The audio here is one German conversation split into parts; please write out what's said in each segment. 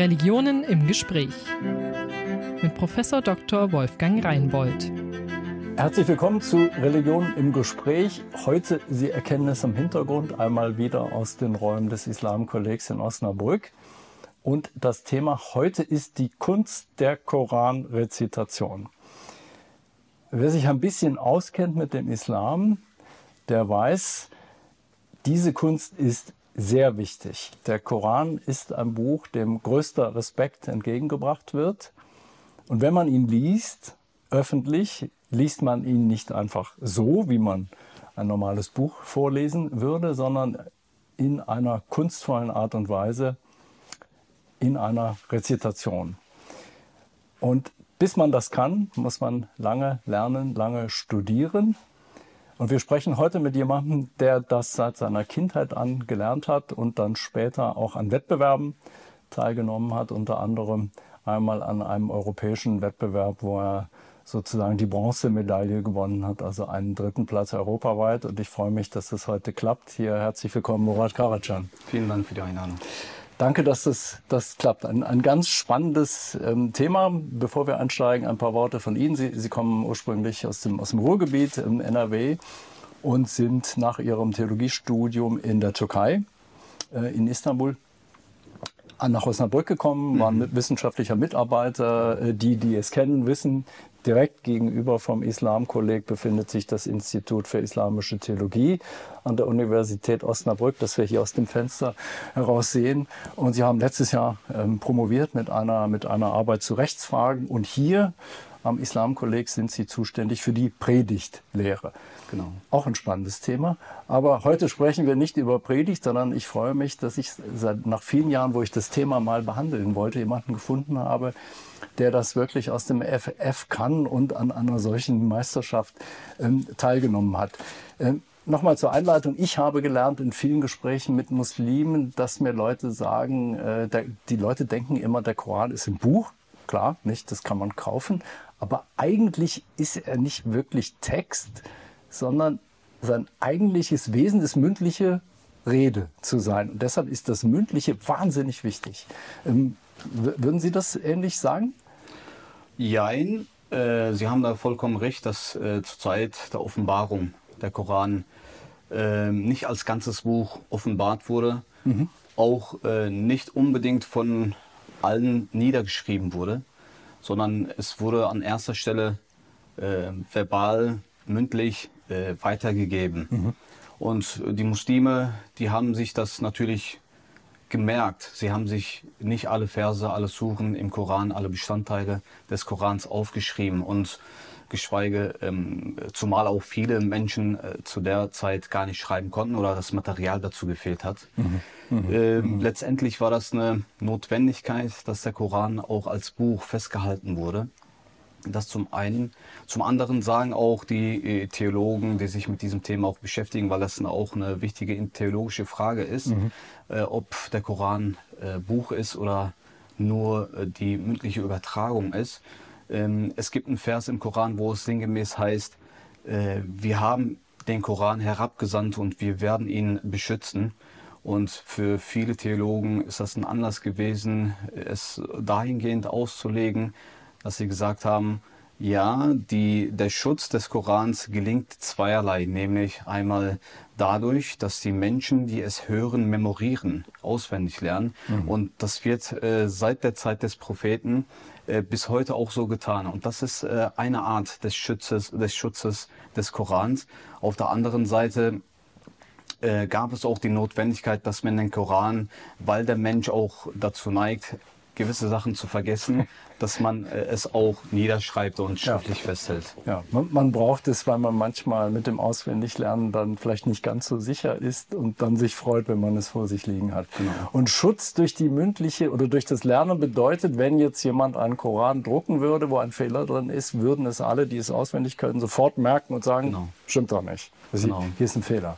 Religionen im Gespräch mit Professor Dr. Wolfgang Reinbold. Herzlich willkommen zu Religion im Gespräch. Heute, Sie erkennen es im Hintergrund, einmal wieder aus den Räumen des Islamkollegs in Osnabrück. Und das Thema heute ist die Kunst der Koranrezitation. Wer sich ein bisschen auskennt mit dem Islam, der weiß, diese Kunst ist sehr wichtig. Der Koran ist ein Buch, dem größter Respekt entgegengebracht wird. Und wenn man ihn liest, öffentlich, liest man ihn nicht einfach so, wie man ein normales Buch vorlesen würde, sondern in einer kunstvollen Art und Weise, in einer Rezitation. Und bis man das kann, muss man lange lernen, lange studieren. Und wir sprechen heute mit jemandem, der das seit seiner Kindheit an gelernt hat und dann später auch an Wettbewerben teilgenommen hat, unter anderem einmal an einem europäischen Wettbewerb, wo er sozusagen die Bronzemedaille gewonnen hat, also einen dritten Platz europaweit. Und ich freue mich, dass es heute klappt. Hier herzlich willkommen, Murat Karacan. Vielen Dank für die Einladung. Danke, dass das, das klappt. Ein, ein ganz spannendes ähm, Thema. Bevor wir einsteigen, ein paar Worte von Ihnen. Sie, Sie kommen ursprünglich aus dem, aus dem Ruhrgebiet im NRW und sind nach Ihrem Theologiestudium in der Türkei, äh, in Istanbul, nach Osnabrück gekommen, waren mhm. wissenschaftlicher Mitarbeiter. Äh, die, die es kennen, wissen, direkt gegenüber vom Islamkolleg befindet sich das Institut für Islamische Theologie an der Universität Osnabrück, das wir hier aus dem Fenster heraus sehen. Und sie haben letztes Jahr ähm, promoviert mit einer, mit einer Arbeit zu Rechtsfragen. Und hier am Islamkolleg sind sie zuständig für die Predigtlehre. Genau. Auch ein spannendes Thema. Aber heute sprechen wir nicht über Predigt, sondern ich freue mich, dass ich seit nach vielen Jahren, wo ich das Thema mal behandeln wollte, jemanden gefunden habe, der das wirklich aus dem FF kann und an einer solchen Meisterschaft ähm, teilgenommen hat. Ähm, Nochmal zur Einleitung. Ich habe gelernt in vielen Gesprächen mit Muslimen, dass mir Leute sagen, äh, der, die Leute denken immer, der Koran ist ein Buch. Klar, nicht, das kann man kaufen. Aber eigentlich ist er nicht wirklich Text, sondern sein eigentliches Wesen ist mündliche Rede zu sein. Und deshalb ist das Mündliche wahnsinnig wichtig. Ähm, würden Sie das ähnlich sagen? Jein. Äh, Sie haben da vollkommen recht, dass äh, zur Zeit der Offenbarung der Koran äh, nicht als ganzes Buch offenbart wurde, mhm. auch äh, nicht unbedingt von allen niedergeschrieben wurde, sondern es wurde an erster Stelle äh, verbal, mündlich äh, weitergegeben. Mhm. Und die Muslime, die haben sich das natürlich gemerkt. Sie haben sich nicht alle Verse, alle Suchen im Koran, alle Bestandteile des Korans aufgeschrieben und geschweige, ähm, zumal auch viele Menschen äh, zu der Zeit gar nicht schreiben konnten oder das Material dazu gefehlt hat. Mhm. Mhm. Äh, mhm. Letztendlich war das eine Notwendigkeit, dass der Koran auch als Buch festgehalten wurde. Das zum einen. Zum anderen sagen auch die äh, Theologen, die sich mit diesem Thema auch beschäftigen, weil das auch eine wichtige theologische Frage ist, mhm. äh, ob der Koran äh, Buch ist oder nur äh, die mündliche Übertragung ist. Ähm, es gibt einen Vers im Koran, wo es sinngemäß heißt, äh, wir haben den Koran herabgesandt und wir werden ihn beschützen. Und für viele Theologen ist das ein Anlass gewesen, es dahingehend auszulegen, dass sie gesagt haben, ja, die, der Schutz des Korans gelingt zweierlei, nämlich einmal dadurch, dass die Menschen, die es hören, memorieren, auswendig lernen. Mhm. Und das wird äh, seit der Zeit des Propheten äh, bis heute auch so getan. Und das ist äh, eine Art des Schutzes, des Schutzes des Korans. Auf der anderen Seite äh, gab es auch die Notwendigkeit, dass man den Koran, weil der Mensch auch dazu neigt, gewisse Sachen zu vergessen, dass man äh, es auch niederschreibt und schriftlich ja. festhält. Ja, man, man, braucht es, weil man manchmal mit dem Auswendiglernen dann vielleicht nicht ganz so sicher ist und dann sich freut, wenn man es vor sich liegen hat. Genau. Und Schutz durch die mündliche oder durch das Lernen bedeutet, wenn jetzt jemand einen Koran drucken würde, wo ein Fehler drin ist, würden es alle, die es auswendig können, sofort merken und sagen, genau. stimmt doch nicht. Genau. Hier ist ein Fehler.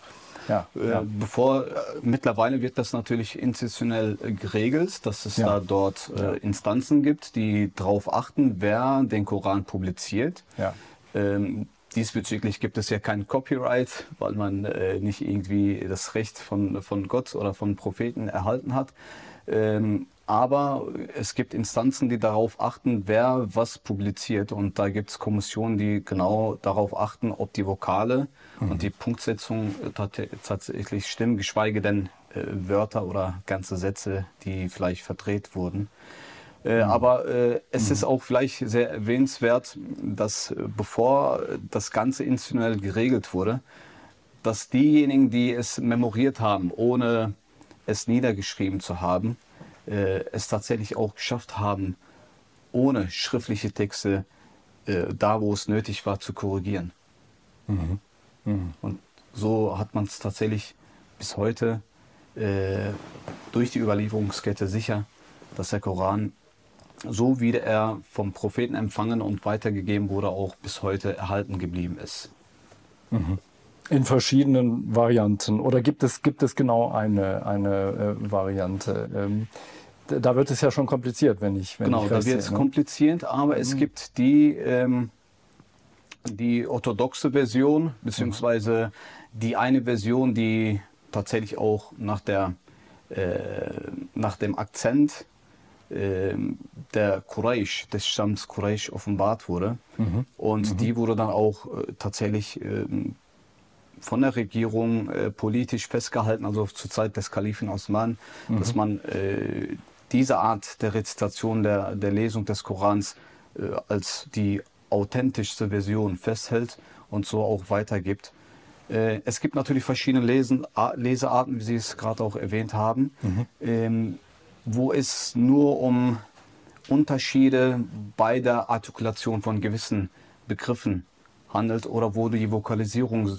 Ja, äh, ja. Bevor, äh, mittlerweile wird das natürlich institutionell äh, geregelt, dass es ja. da dort äh, Instanzen gibt, die darauf achten, wer den Koran publiziert. Ja. Ähm, diesbezüglich gibt es ja kein Copyright, weil man äh, nicht irgendwie das Recht von, von Gott oder von Propheten erhalten hat. Ähm, aber es gibt Instanzen, die darauf achten, wer was publiziert. Und da gibt es Kommissionen, die genau darauf achten, ob die Vokale mhm. und die Punktsetzung tatsächlich stimmen, geschweige denn äh, Wörter oder ganze Sätze, die vielleicht verdreht wurden. Äh, mhm. Aber äh, es mhm. ist auch vielleicht sehr erwähnenswert, dass äh, bevor das Ganze institutionell geregelt wurde, dass diejenigen, die es memoriert haben, ohne es niedergeschrieben zu haben, äh, es tatsächlich auch geschafft haben, ohne schriftliche Texte äh, da, wo es nötig war, zu korrigieren. Mhm. Mhm. Und so hat man es tatsächlich bis heute äh, durch die Überlieferungskette sicher, dass der Koran, so wie er vom Propheten empfangen und weitergegeben wurde, auch bis heute erhalten geblieben ist. Mhm. In verschiedenen Varianten. Oder gibt es, gibt es genau eine, eine äh, Variante? Ähm, da wird es ja schon kompliziert, wenn ich. Wenn genau, ich da wird es ne? kompliziert, aber mhm. es gibt die, ähm, die orthodoxe Version, beziehungsweise die eine Version, die tatsächlich auch nach, der, äh, nach dem Akzent äh, der Quraysh, des Stams Quraysh offenbart wurde. Mhm. Und mhm. die wurde dann auch äh, tatsächlich ähm, von der Regierung äh, politisch festgehalten, also zur Zeit des Kalifen Osman, mhm. dass man äh, diese Art der Rezitation, der, der Lesung des Korans äh, als die authentischste Version festhält und so auch weitergibt. Äh, es gibt natürlich verschiedene Lesen, Lesearten, wie Sie es gerade auch erwähnt haben, mhm. ähm, wo es nur um Unterschiede bei der Artikulation von gewissen Begriffen handelt oder wo die Vokalisierung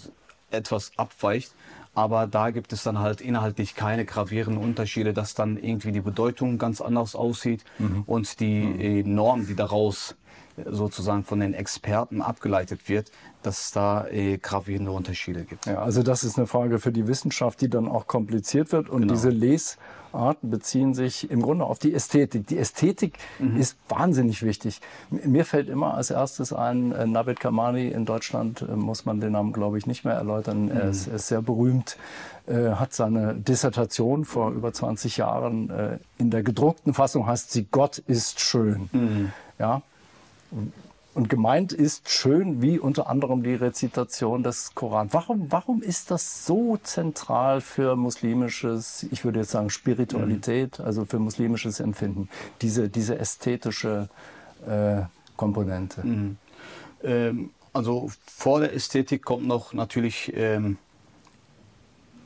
etwas abweicht. Aber da gibt es dann halt inhaltlich keine gravierenden Unterschiede, dass dann irgendwie die Bedeutung ganz anders aussieht mhm. und die mhm. Norm, die daraus sozusagen von den Experten abgeleitet wird, dass es da äh, gravierende Unterschiede gibt. Ja, also das ist eine Frage für die Wissenschaft, die dann auch kompliziert wird. Und genau. diese Lesarten beziehen sich im Grunde auf die Ästhetik. Die Ästhetik mhm. ist wahnsinnig wichtig. Mir fällt immer als erstes ein, äh, Navid Kamani in Deutschland, äh, muss man den Namen, glaube ich, nicht mehr erläutern. Mhm. Er, ist, er, ist, sehr berühmt, äh, hat seine Dissertation vor über 20 Jahren äh, in der gedruckten Fassung heißt sie Gott ist schön. Mhm. Ja, und gemeint ist schön wie unter anderem die Rezitation des Koran. Warum, warum ist das so zentral für muslimisches, ich würde jetzt sagen Spiritualität, mhm. also für muslimisches Empfinden, diese, diese ästhetische äh, Komponente? Mhm. Ähm, also vor der Ästhetik kommt noch natürlich ähm,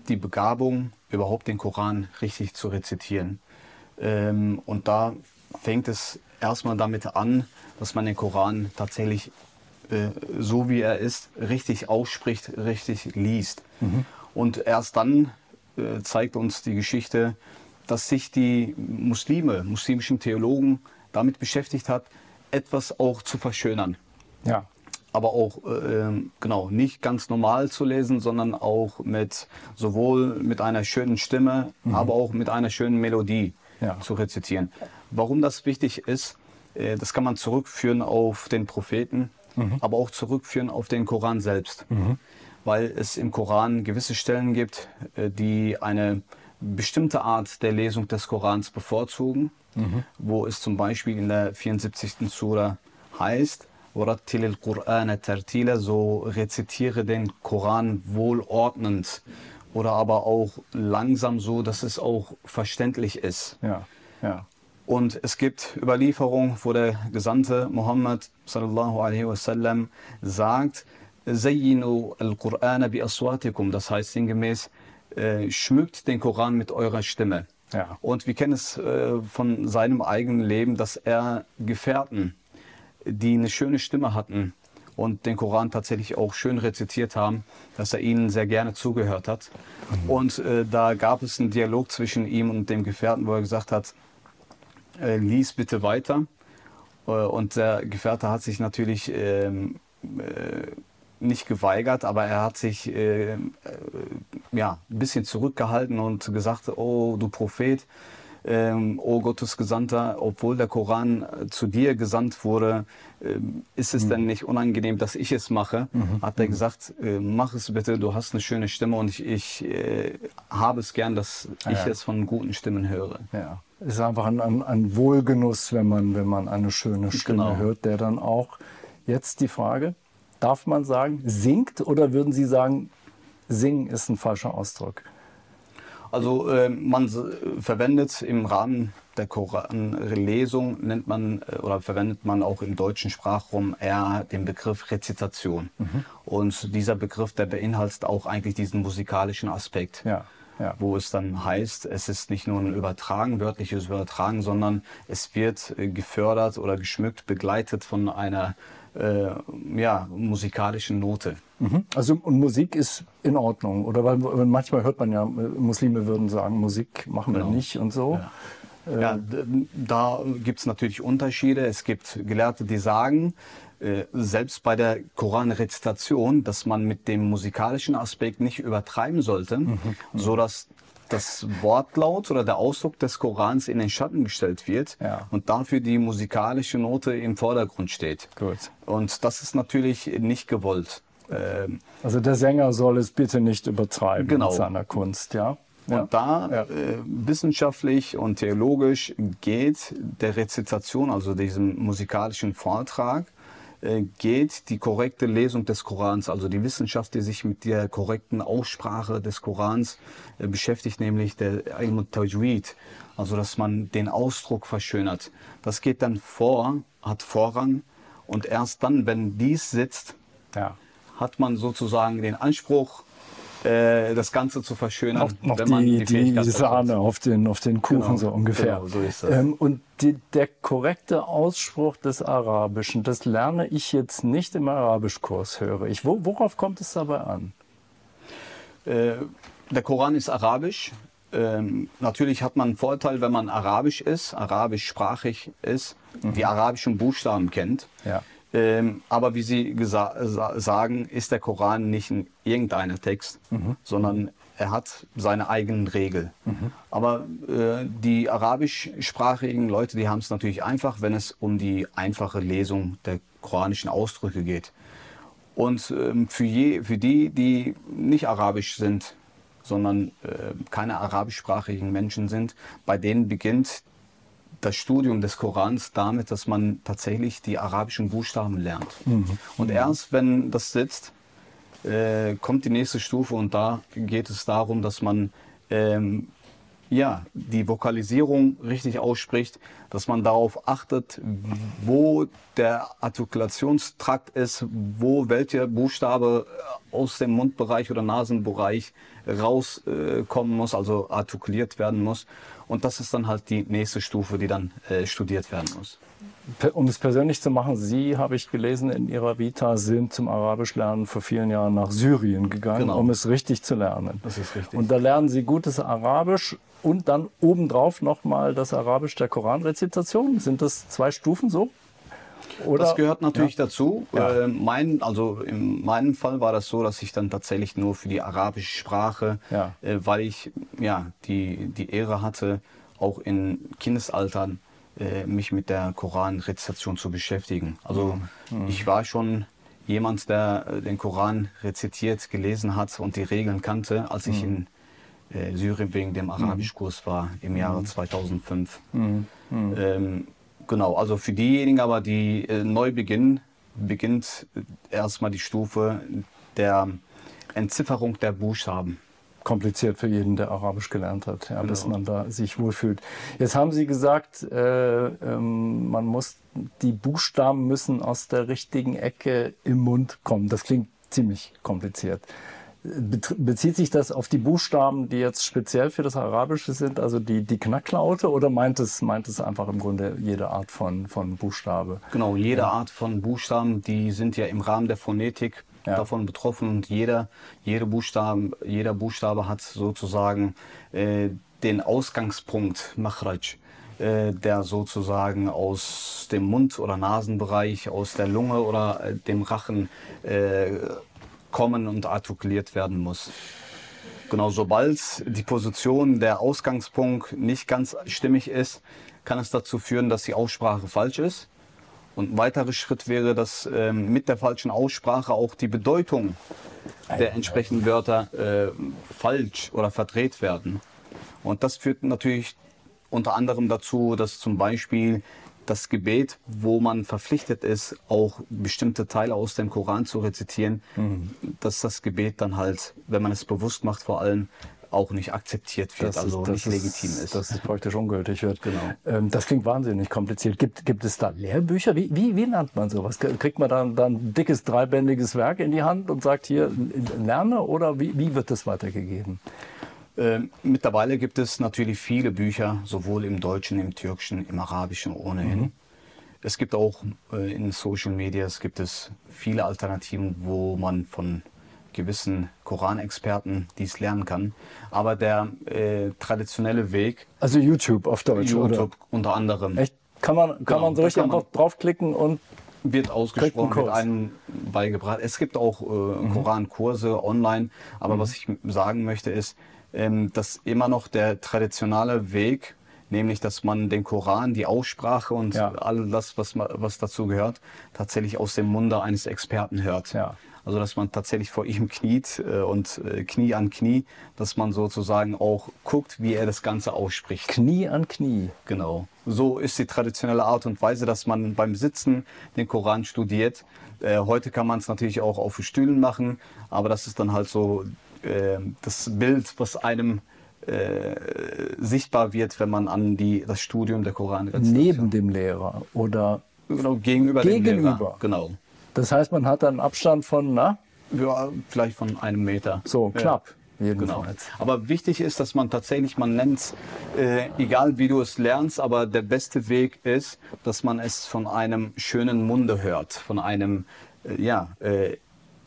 die Begabung, überhaupt den Koran richtig zu rezitieren. Ähm, und da fängt es erstmal damit an, dass man den Koran tatsächlich äh, so wie er ist, richtig ausspricht, richtig liest. Mhm. Und erst dann äh, zeigt uns die Geschichte, dass sich die Muslime, muslimischen Theologen damit beschäftigt hat, etwas auch zu verschönern. Ja. Aber auch äh, genau nicht ganz normal zu lesen, sondern auch mit sowohl mit einer schönen Stimme, mhm. aber auch mit einer schönen Melodie ja. zu rezitieren. Warum das wichtig ist, äh, das kann man zurückführen auf den Propheten, mhm. aber auch zurückführen auf den Koran selbst. Mhm. Weil es im Koran gewisse Stellen gibt, äh, die eine bestimmte Art der Lesung des Korans bevorzugen, mhm. wo es zum Beispiel in der 74. Sura heißt, so rezitiere den Koran wohlordnend oder aber auch langsam so, dass es auch verständlich ist. Ja, ja. Und es gibt Überlieferungen, wo der Gesandte Muhammad sallallahu alaihi wasallam sagt, Zayyinu al-Qur'ana bi aswatikum, das heißt sinngemäß, äh, schmückt den Koran mit eurer Stimme. Ja. Und wir kennen es äh, von seinem eigenen Leben, dass er Gefährten, die eine schöne Stimme hatten und den Koran tatsächlich auch schön rezitiert haben, dass er ihnen sehr gerne zugehört hat. Mhm. Und äh, da gab es einen Dialog zwischen ihm und dem Gefährten, wo er gesagt hat, äh, lies bitte weiter. Äh, und der Gefährte hat sich natürlich ähm, äh, nicht geweigert, aber er hat sich äh, äh, ja, ein bisschen zurückgehalten und gesagt, oh du Prophet, ähm, oh Gottes Gesandter, obwohl der Koran zu dir gesandt wurde, äh, ist es mhm. denn nicht unangenehm, dass ich es mache? Mhm. Hat er mhm. gesagt, mach es bitte, du hast eine schöne Stimme und ich, ich äh, habe es gern, dass ja. ich es von guten Stimmen höre. Ja. Ist einfach ein, ein, ein, Wohlgenuss, wenn man, wenn man eine schöne Stimme genau. hört, der dann auch jetzt die Frage, darf man sagen, singt oder würden Sie sagen, singen ist ein falscher Ausdruck? Also äh, man verwendet im Rahmen der Koranlesung nennt man äh, oder verwendet man auch im deutschen Sprachraum eher den Begriff Rezitation. Mhm. Und dieser Begriff, der beinhaltet auch eigentlich diesen musikalischen Aspekt. Ja. Ja. wo es dann heißt, es ist nicht nur ein Übertragen, wörtliches Übertragen, sondern es wird äh, gefördert oder geschmückt, begleitet von einer äh, ja, musikalischen Note. Mhm. Also und Musik ist in Ordnung, oder weil, manchmal hört man ja, Muslime würden sagen, Musik machen wir genau. nicht und so. Ja. Ja, da gibt es natürlich Unterschiede. Es gibt Gelehrte, die sagen, äh, selbst bei der Koranrezitation, dass man mit dem musikalischen Aspekt nicht übertreiben sollte, mhm. so dass das Wortlaut oder der Ausdruck des Korans in den Schatten gestellt wird ja. und dafür die musikalische Note im Vordergrund steht. Gut. Und das ist natürlich nicht gewollt. Ähm, also der Sänger soll es bitte nicht übertreiben genau. mit seiner Kunst, ja? Und da ja. äh, wissenschaftlich und theologisch geht der Rezitation, also diesem musikalischen Vortrag, geht die korrekte Lesung des Korans, also die Wissenschaft, die sich mit der korrekten Aussprache des Korans äh, beschäftigt, nämlich der Ilm Tajwid, also dass man den Ausdruck verschönert. Das geht dann vor, hat Vorrang und erst dann, wenn dies sitzt, ja. hat man sozusagen den Anspruch, äh, das Ganze zu verschönern. Auf, noch wenn man die, die, die Sahne auf den, auf den Kuchen genau, so ungefähr. Genau, so ist das. Ähm, und die, der korrekte Ausspruch des Arabischen, das lerne ich jetzt nicht im Arabischkurs, höre ich. Wo, worauf kommt es dabei an? Äh, der Koran ist arabisch. Ähm, natürlich hat man einen Vorteil, wenn man arabisch ist, arabischsprachig ist, mhm. die arabischen Buchstaben kennt. Ja. Ähm, aber wie Sie sagen, ist der Koran nicht ein irgendeiner Text, mhm. sondern er hat seine eigenen Regeln. Mhm. Aber äh, die arabischsprachigen Leute, die haben es natürlich einfach, wenn es um die einfache Lesung der koranischen Ausdrücke geht. Und ähm, für, je, für die, die nicht arabisch sind, sondern äh, keine arabischsprachigen Menschen sind, bei denen beginnt das Studium des Korans damit, dass man tatsächlich die arabischen Buchstaben lernt. Mhm. Und erst wenn das sitzt, äh, kommt die nächste Stufe und da geht es darum, dass man ähm, ja, die Vokalisierung richtig ausspricht, dass man darauf achtet, wo der Artikulationstrakt ist, wo welcher Buchstabe aus dem Mundbereich oder Nasenbereich rauskommen muss, also artikuliert werden muss. Und das ist dann halt die nächste Stufe, die dann äh, studiert werden muss. Um es persönlich zu machen, Sie, habe ich gelesen in Ihrer Vita, sind zum Arabischlernen vor vielen Jahren nach Syrien gegangen, genau. um es richtig zu lernen. Das ist richtig. Und da lernen Sie gutes Arabisch und dann obendrauf nochmal das Arabisch der Koranrezitation. Sind das zwei Stufen so? Oder? Das gehört natürlich ja. dazu. Ja. Äh, mein, also in meinem Fall war das so, dass ich dann tatsächlich nur für die arabische Sprache, ja. äh, weil ich ja die, die Ehre hatte, auch in Kindesaltern äh, mich mit der Koranrezitation zu beschäftigen. Also mhm. ich war schon jemand, der äh, den Koran rezitiert, gelesen hat und die Regeln kannte, als ich mhm. in äh, Syrien wegen dem Arabischkurs war im Jahre 2005. Mhm. mhm. Ähm, genau, also für diejenigen aber, die äh, neu beginnen, beginnt erstmal die Stufe der Entzifferung der Buchstaben kompliziert für jeden, der Arabisch gelernt hat, ja, genau. bis man da sich wohlfühlt. Jetzt haben Sie gesagt, äh, ähm, man muss, die Buchstaben müssen aus der richtigen Ecke im Mund kommen. Das klingt ziemlich kompliziert. Bezieht sich das auf die Buchstaben, die jetzt speziell für das Arabische sind, also die, die Knacklaute, oder meint es, meint es einfach im Grunde jede Art von, von Buchstabe? Genau, jede ja. Art von Buchstaben, die sind ja im Rahmen der Phonetik ja. davon betroffen und jeder, jede Buchstaben, jeder Buchstabe hat sozusagen äh, den Ausgangspunkt, Makhraj, äh, der sozusagen aus dem Mund- oder Nasenbereich, aus der Lunge oder äh, dem Rachen äh, kommen und artikuliert werden muss. Genau, sobald die Position, der Ausgangspunkt nicht ganz stimmig ist, kann es dazu führen, dass die Aussprache falsch ist. Und ein weiterer Schritt wäre, dass ähm, mit der falschen Aussprache auch die Bedeutung der entsprechenden Wörter äh, falsch oder verdreht werden. Und das führt natürlich unter anderem dazu, dass zum Beispiel das Gebet, wo man verpflichtet ist, auch bestimmte Teile aus dem Koran zu rezitieren, mhm. dass das Gebet dann halt, wenn man es bewusst macht, vor allem auch nicht akzeptiert wird, das also ist, nicht legitim ist. Dass es praktisch ungültig wird. Genau. Ähm, das klingt wahnsinnig kompliziert. Gibt, gibt es da Lehrbücher? Wie, wie, wie lernt man sowas? Kriegt man dann, dann ein dickes, dreibändiges Werk in die Hand und sagt hier, lerne oder wie, wie wird das weitergegeben? Ähm, mittlerweile gibt es natürlich viele Bücher, sowohl im Deutschen, im Türkischen, im Arabischen ohnehin. Mhm. Es gibt auch äh, in Social Media es gibt es viele Alternativen, wo man von gewissen Koranexperten dies lernen kann. Aber der äh, traditionelle Weg. Also YouTube auf Deutsch, YouTube oder? unter anderem. Echt? Kann man, kann genau, man so richtig einfach draufklicken und wird ausgesprochen, wird einem beigebracht. Es gibt auch äh, mhm. Korankurse online, aber mhm. was ich sagen möchte ist, ähm, dass immer noch der traditionelle Weg, nämlich dass man den Koran, die Aussprache und ja. all das, was, was dazu gehört, tatsächlich aus dem Munde eines Experten hört. Ja. Also dass man tatsächlich vor ihm kniet äh, und äh, Knie an Knie, dass man sozusagen auch guckt, wie er das Ganze ausspricht. Knie an Knie. Genau. So ist die traditionelle Art und Weise, dass man beim Sitzen den Koran studiert. Äh, heute kann man es natürlich auch auf Stühlen machen, aber das ist dann halt so das Bild, was einem äh, sichtbar wird, wenn man an die, das Studium der Koran Neben dem Lehrer oder genau, gegenüber, gegenüber. dem Lehrer. Genau. Das heißt, man hat einen Abstand von, na? Ja, vielleicht von einem Meter. So, knapp. Ja. Genau. Aber wichtig ist, dass man tatsächlich, man nennt äh, egal wie du es lernst, aber der beste Weg ist, dass man es von einem schönen Munde hört, von einem, äh, ja, äh,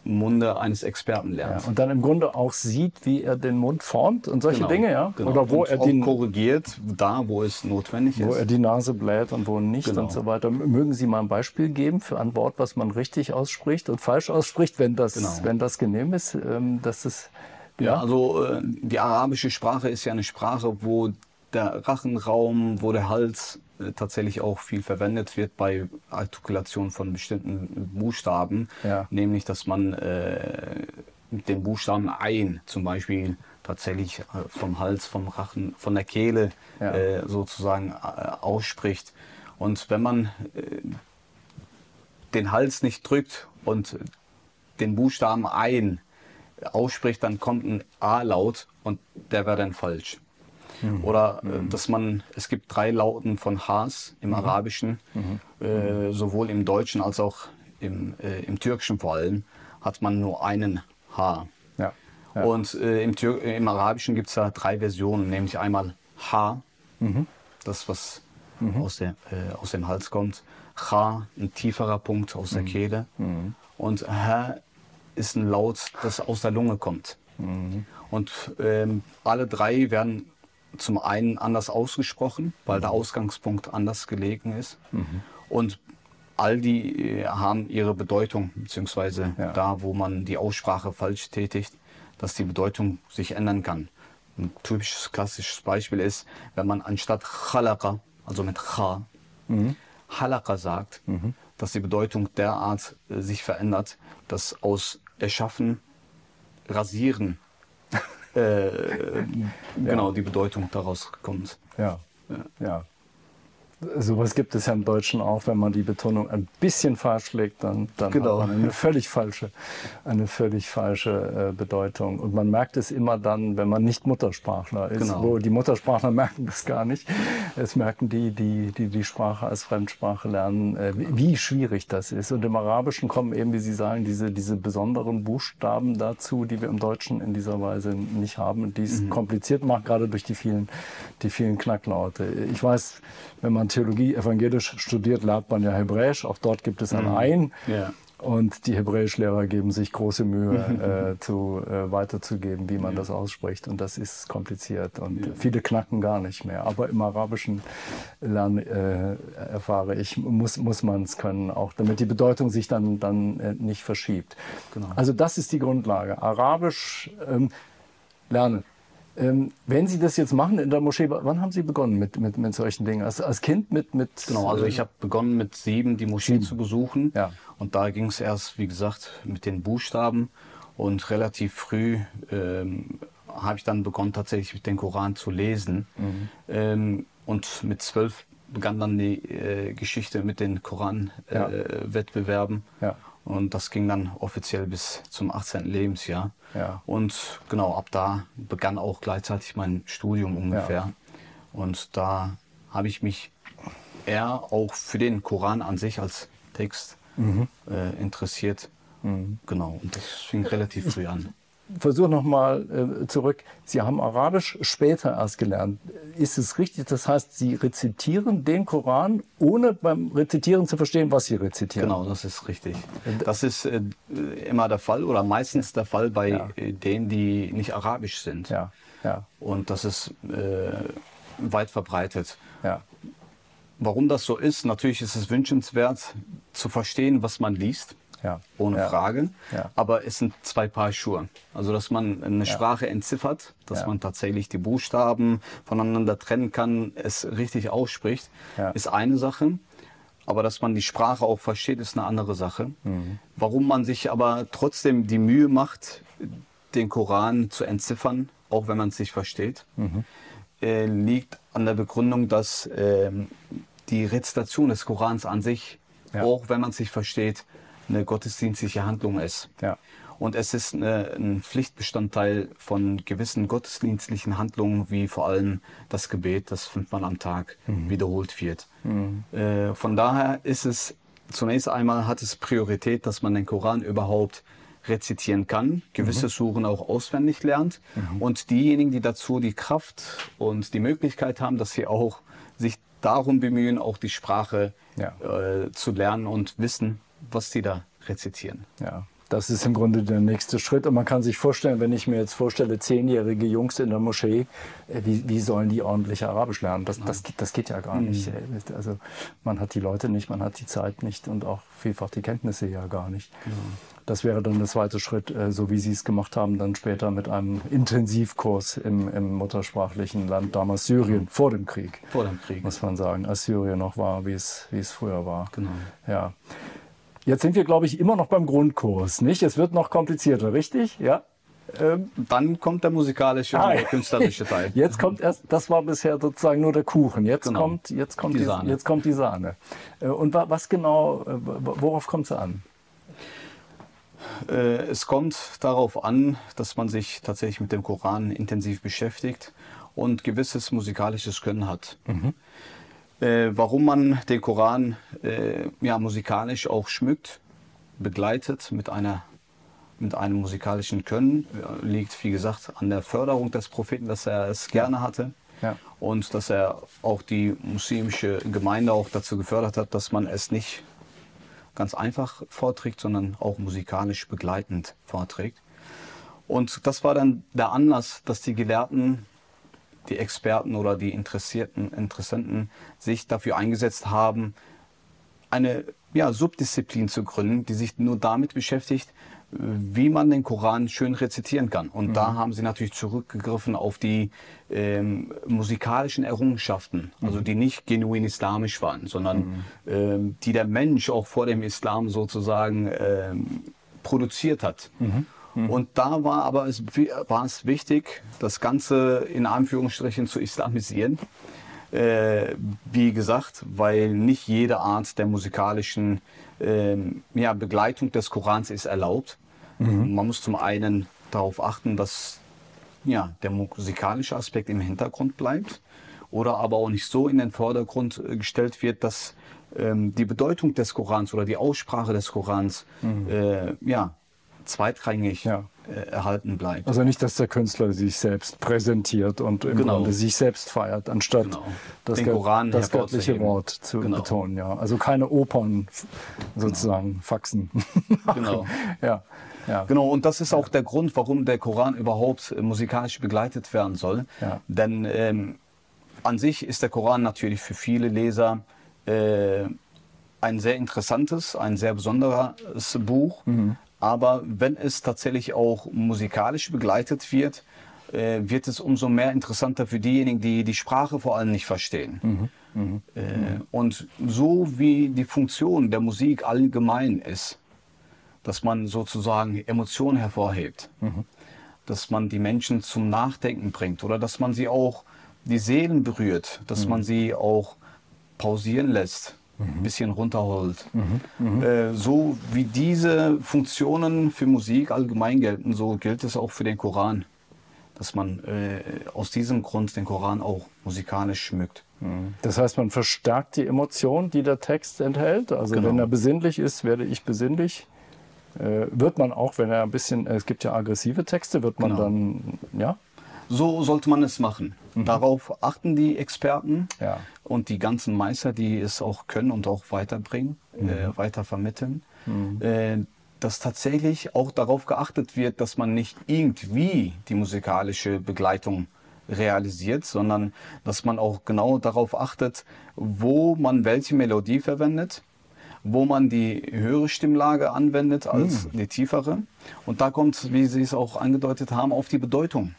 Munde eines Experten lernt. Ja, und dann im Grunde auch sieht, wie er den Mund formt und solche genau, Dinge, ja? Genau. Oder wo und er die korrigiert, da wo es notwendig wo ist. Wo er die Nase bläht und wo nicht genau. und so weiter. Mögen Sie mal ein Beispiel geben für ein Wort, was man richtig ausspricht und falsch ausspricht, wenn das, genau. wenn das genehm ist, ähm, dass es ja, ja also äh, die arabische Sprache ist ja eine Sprache, wo der Rachenraum, wo der Hals tatsächlich auch viel verwendet wird bei Artikulation von bestimmten Buchstaben, ja. nämlich dass man äh, den Buchstaben ein zum Beispiel tatsächlich äh, vom Hals, vom Rachen, von der Kehle ja. äh, sozusagen äh, ausspricht. Und wenn man äh, den Hals nicht drückt und den Buchstaben ein ausspricht, dann kommt ein A-Laut und der wäre dann falsch. Mhm. Oder äh, mhm. dass man, es gibt drei Lauten von Ha's im mhm. Arabischen, mhm. äh, sowohl im Deutschen als auch im, äh, im Türkischen vor allem, hat man nur einen H. Ja. Ja. Und äh, im, Tür im Arabischen gibt es da drei Versionen, nämlich einmal H, mhm. das was mhm. aus, der, äh, aus dem Hals kommt, Cha, ein tieferer Punkt aus der Kehle und H ist ein Laut, das aus der Lunge kommt. Und ähm, alle drei werden zum einen anders ausgesprochen, weil mhm. der Ausgangspunkt anders gelegen ist. Mhm. Und all die äh, haben ihre Bedeutung, beziehungsweise ja. da, wo man die Aussprache falsch tätigt, dass die Bedeutung sich ändern kann. Ein typisches klassisches Beispiel ist, wenn man anstatt Khalaqa, also mit Kha, mhm. Halaqa sagt, mhm. dass die Bedeutung derart äh, sich verändert, dass aus Erschaffen, Rasieren äh, genau die Bedeutung daraus kommt. Ja. ja. ja. Sowas gibt es ja im Deutschen auch, wenn man die Betonung ein bisschen falsch legt, dann, dann genau. hat man eine völlig falsche, eine völlig falsche äh, Bedeutung. Und man merkt es immer dann, wenn man nicht Muttersprachler ist. Genau. Wo die Muttersprachler merken das gar nicht. Es merken die, die die, die Sprache als Fremdsprache lernen, äh, wie, wie schwierig das ist. Und im Arabischen kommen eben, wie Sie sagen, diese, diese besonderen Buchstaben dazu, die wir im Deutschen in dieser Weise nicht haben und die es mhm. kompliziert macht, gerade durch die vielen, die vielen Knacklaute. Ich weiß, wenn man Theologie evangelisch studiert, lernt man ja Hebräisch. Auch dort gibt es ein mhm. Ein. Ja. Und die Hebräischlehrer geben sich große Mühe, äh, zu, äh, weiterzugeben, wie man ja. das ausspricht. Und das ist kompliziert. Und ja. viele knacken gar nicht mehr. Aber im Arabischen Lernen äh, erfahre ich, muss, muss man es können, auch damit die Bedeutung sich dann, dann äh, nicht verschiebt. Genau. Also das ist die Grundlage. Arabisch ähm, lernen. Ähm, wenn Sie das jetzt machen in der Moschee, wann haben Sie begonnen mit, mit, mit solchen Dingen? Als, als Kind mit, mit. Genau, also ich habe begonnen mit sieben die Moschee sieben. zu besuchen. Ja. Und da ging es erst, wie gesagt, mit den Buchstaben. Und relativ früh ähm, habe ich dann begonnen, tatsächlich den Koran zu lesen. Mhm. Ähm, und mit zwölf begann dann die äh, Geschichte mit den Koran-Wettbewerben. Ja. Ja. Und das ging dann offiziell bis zum 18. Lebensjahr. Ja. Und genau, ab da begann auch gleichzeitig mein Studium ungefähr. Und da habe ich mich eher auch für den Koran an sich als Text Mhm. äh, interessiert. Genau, und das fing relativ früh an. Versuch nochmal äh, zurück. Sie haben Arabisch später erst gelernt. Ist es richtig? Das heißt, Sie rezitieren den Koran, ohne beim Rezitieren zu verstehen, was Sie rezitieren? Genau, das ist richtig. Das ist äh, immer der Fall oder meistens der Fall bei Ja. äh, denen, die nicht arabisch sind. Ja, ja, Und das ist äh, weit verbreitet. ja. Warum das so ist, natürlich ist es wünschenswert zu verstehen, was man liest. Ja. Ohne Ja. Frage. Ja. Aber es sind zwei Paar Schuhe. Also, dass man eine Sprache entziffert, dass man tatsächlich die Buchstaben voneinander trennen kann, es richtig ausspricht, ist eine Sache. Aber dass man die Sprache auch versteht, ist eine andere Sache. Mhm. Warum man sich aber trotzdem die Mühe macht, den Koran zu entziffern, auch wenn man es nicht versteht, Mhm. äh, liegt an der Begründung, dass ähm, die Rezitation des Korans an sich, auch wenn man es nicht versteht, eine gottesdienstliche Handlung ist. Ja. Und es ist eine, ein Pflichtbestandteil von gewissen gottesdienstlichen Handlungen, wie vor allem das Gebet, das fünfmal am Tag wiederholt wird. Äh, von daher ist es zunächst einmal hat es Priorität, dass man den Koran überhaupt rezitieren kann, gewisse Suren auch auswendig lernt und diejenigen, die dazu die Kraft und die Möglichkeit haben, dass sie auch sich darum bemühen, auch die Sprache Ja. äh, zu lernen und wissen, was sie da rezitieren. Ja, das ist im Grunde der nächste Schritt. Und man kann sich vorstellen, wenn ich mir jetzt vorstelle, zehnjährige Jungs in der Moschee, äh, wie, wie sollen die ordentlich Arabisch lernen? Das, das, geht- das geht ja gar nicht. Äh, Also man hat die Leute nicht, man hat die Zeit nicht und auch vielfach die Kenntnisse ja gar nicht. Das wäre dann der zweite Schritt, äh, so wie Sie es gemacht haben, dann später mit einem Intensivkurs im, im muttersprachlichen Land, damals Syrien, vor dem Krieg. Vor dem Krieg. Muss man sagen, als Syrien noch war, wie es, wie es früher war. Genau. Ja. Jetzt sind wir, glaube ich, immer noch beim Grundkurs, nicht? Es wird noch komplizierter, richtig? Ja. Ähm, Dann kommt der musikalische Ah, und der künstlerische Teil. jetzt kommt erst, das war bisher sozusagen nur der Kuchen. Jetzt Genau. kommt, jetzt kommt Die die, Sahne. Jetzt kommt die Sahne. Äh, Und wa- was genau, äh, worauf kommt es an? Äh, es kommt darauf an, dass man sich tatsächlich mit dem Koran intensiv beschäftigt und gewisses musikalisches Können hat. Äh, warum man den Koran äh, ja, musikalisch auch schmückt, begleitet mit, einer, mit einem musikalischen Können, äh, liegt, wie gesagt, an der Förderung des Propheten, dass er es gerne hatte. Ja. Und dass er auch die muslimische Gemeinde auch dazu gefördert hat, dass man es nicht ganz einfach vorträgt, sondern auch musikalisch begleitend vorträgt. Und das war dann der Anlass, dass die Gelehrten, die Experten oder die Interessierten, Interessenten sich dafür eingesetzt haben, eine ja, Subdisziplin zu gründen, die sich nur damit beschäftigt, wie man den Koran schön rezitieren kann. Und da haben sie natürlich zurückgegriffen auf die ähm, musikalischen Errungenschaften, also die nicht genuin islamisch waren, sondern ähm, die der Mensch auch vor dem Islam sozusagen ähm, produziert hat. Und da war aber es, war es wichtig, das Ganze in Anführungsstrichen zu islamisieren. Äh, wie gesagt, weil nicht jede Art der musikalischen ähm, ja, Begleitung des Korans ist erlaubt. Man muss zum einen darauf achten, dass ja, der musikalische Aspekt im Hintergrund bleibt oder aber auch nicht so in den Vordergrund äh, gestellt wird, dass ähm, die Bedeutung des Korans oder die Aussprache des Korans äh, ja, zweitrangig Ja. äh, erhalten bleibt. Also nicht, dass der Künstler sich selbst präsentiert und im Genau. Grunde sich selbst feiert, anstatt Genau. das, Koran das göttliche. Wort zu Genau. betonen. Ja. Also keine Opern sozusagen faxen. Genau. ja. Ja. Genau, und das ist auch der Grund, warum der Koran überhaupt äh, musikalisch begleitet werden soll. Denn ähm, an sich ist der Koran natürlich für viele Leser äh, ein sehr interessantes, ein sehr besonderes Buch. Aber wenn es tatsächlich auch musikalisch begleitet wird, äh, wird es umso mehr interessanter für diejenigen, die die Sprache vor allem nicht verstehen. Äh, und so wie die Funktion der Musik allgemein ist, dass man sozusagen Emotionen hervorhebt, dass man die Menschen zum Nachdenken bringt oder dass man sie auch die Seelen berührt, dass man sie auch pausieren lässt, ein bisschen runterholt. Äh, so wie diese Funktionen für Musik allgemein gelten, so gilt es auch für den Koran, dass man äh, aus diesem Grund den Koran auch musikalisch schmückt. Das heißt, man verstärkt die Emotion, die der Text enthält. Also Genau. wenn er besinnlich ist, werde ich besinnlich. Äh, wird man auch, wenn er ein bisschen, es gibt ja aggressive Texte, wird man Genau. dann, ja, So sollte man es machen. Darauf achten die Experten Ja. Und die ganzen Meister, die es auch können und auch weiterbringen, äh, weiter vermitteln, äh, dass tatsächlich auch darauf geachtet wird, dass man nicht irgendwie die musikalische Begleitung realisiert, sondern dass man auch genau darauf achtet, wo man welche Melodie verwendet, wo man die höhere Stimmlage anwendet als die tiefere. Und da kommt, wie Sie es auch angedeutet haben, auf die Bedeutung.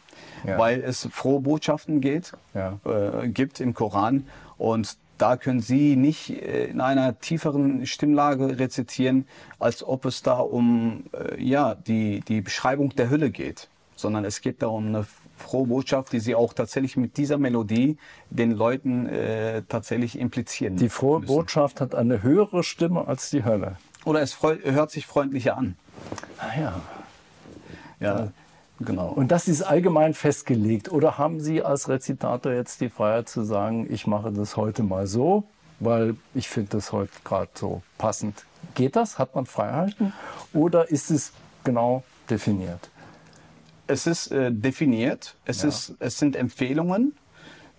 Ja. Weil es frohe Botschaften geht, Ja. äh, gibt im Koran. Und da können Sie nicht äh, in einer tieferen Stimmlage rezitieren, als ob es da um äh, ja, die, die Beschreibung der Hülle geht. Sondern es geht da um eine frohe Botschaft, die Sie auch tatsächlich mit dieser Melodie den Leuten äh, tatsächlich implizieren. die frohe müssen. Botschaft hat eine höhere Stimme als die Hölle. Oder es hört sich freundlicher an. Ah ja. Ja, genau. Und das ist allgemein festgelegt. Oder haben Sie als Rezitator jetzt die Freiheit zu sagen, ich mache das heute mal so, weil ich finde das heute gerade so passend. Geht das? Hat man Freiheiten? Oder ist es genau definiert? Es ist äh, definiert, es, ist, es sind Empfehlungen.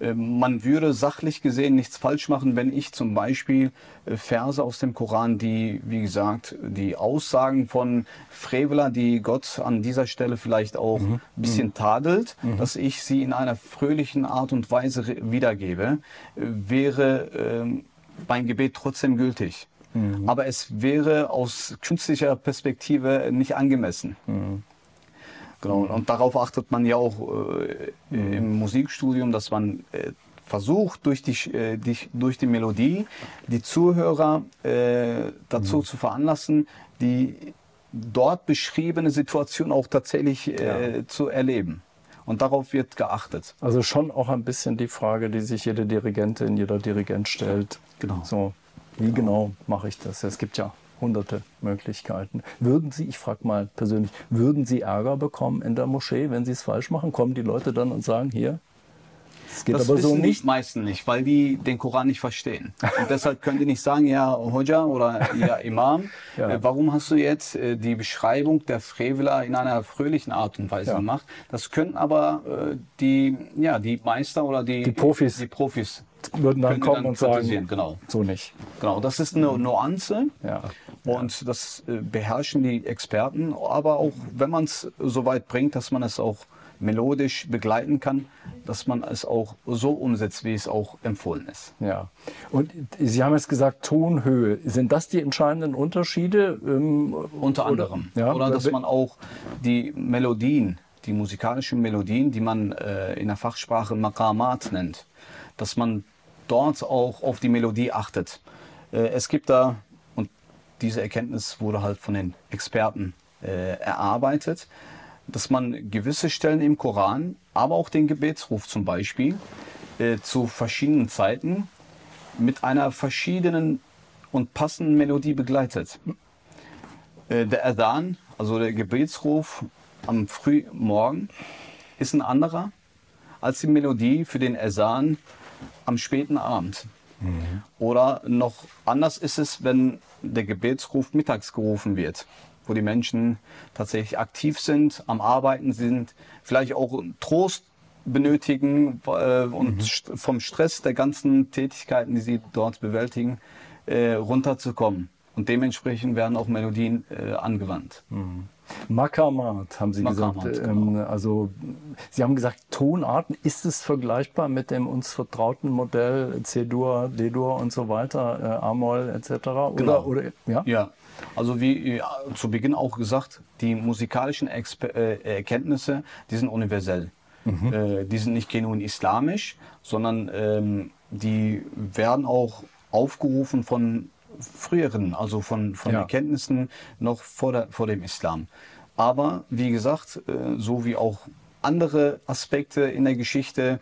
Ähm, Man würde sachlich gesehen nichts falsch machen, wenn ich zum Beispiel äh, Verse aus dem Koran, die, wie gesagt, die Aussagen von Freveler, die Gott an dieser Stelle vielleicht auch ein bisschen tadelt, dass ich sie in einer fröhlichen Art und Weise wiedergebe, äh, wäre ähm, mein Gebet trotzdem gültig. Aber es wäre aus künstlicher Perspektive nicht angemessen. Genau, und darauf achtet man ja auch äh, im Musikstudium, dass man äh, versucht, durch die, äh, die, durch die Melodie die Zuhörer äh, dazu zu veranlassen, die dort beschriebene Situation auch tatsächlich äh, zu erleben. Und darauf wird geachtet. Also schon auch ein bisschen die Frage, die sich jede Dirigentin, jeder Dirigent stellt. Genau. So, wie genau mache ich das? Es gibt ja hunderte Möglichkeiten. Würden Sie, ich frage mal persönlich, würden Sie Ärger bekommen in der Moschee, wenn Sie es falsch machen? Kommen die Leute dann und sagen, hier, es geht Das aber so wissen nicht? die meisten nicht, weil die den Koran nicht verstehen. Und deshalb können die nicht sagen, ja, Hoja oder ja, Imam, Ja. äh, warum hast du jetzt äh, die Beschreibung der Freveler in einer fröhlichen Art und Weise Ja. gemacht? Das können aber äh, die, ja, die Meister oder die, Die Profis. Die Profis Würden dann kommen und sagen, genau. so nicht. Genau, das ist eine Nuance. Ja. Und das äh, beherrschen die Experten. Aber auch wenn man es so weit bringt, dass man es auch melodisch begleiten kann, dass man es auch so umsetzt, wie es auch empfohlen ist. Ja. Und Sie haben jetzt gesagt, Tonhöhe. Sind das die entscheidenden Unterschiede? Ähm, Unter oder- anderem. Ja, Oder dass man auch die Melodien, die musikalischen Melodien, die man äh, in der Fachsprache Maqamat nennt, dass man dort auch auf die Melodie achtet. Äh, es gibt da, und diese Erkenntnis wurde halt von den Experten äh, erarbeitet, dass man gewisse Stellen im Koran, aber auch den Gebetsruf zum Beispiel, äh, zu verschiedenen Zeiten mit einer verschiedenen und passenden Melodie begleitet. Der Adhan, also der Gebetsruf am Frühmorgen, ist ein anderer als die Melodie für den Adhan am späten Abend. Oder noch anders ist es, wenn der Gebetsruf mittags gerufen wird, wo die Menschen tatsächlich aktiv sind, am Arbeiten sind, vielleicht auch Trost benötigen äh, und st- vom Stress der ganzen Tätigkeiten, die sie dort bewältigen, äh, runterzukommen. Und dementsprechend werden auch Melodien äh, angewandt. Makamat, haben Sie Maqamat, gesagt. genau. Ähm, also, Sie haben gesagt, Tonarten. Ist es vergleichbar mit dem uns vertrauten Modell C-Dur, D-Dur und so weiter, äh, A-Moll etc.? Oder, Genau. oder, ja? Ja, also wie äh, zu Beginn auch gesagt, die musikalischen Exper äh, Erkenntnisse, die sind universell. Äh, die sind nicht genuin islamisch, sondern ähm, die werden auch aufgerufen von früheren, also von, von Ja. Erkenntnissen noch vor, der, vor dem Islam. Aber wie gesagt, äh, so wie auch andere Aspekte in der Geschichte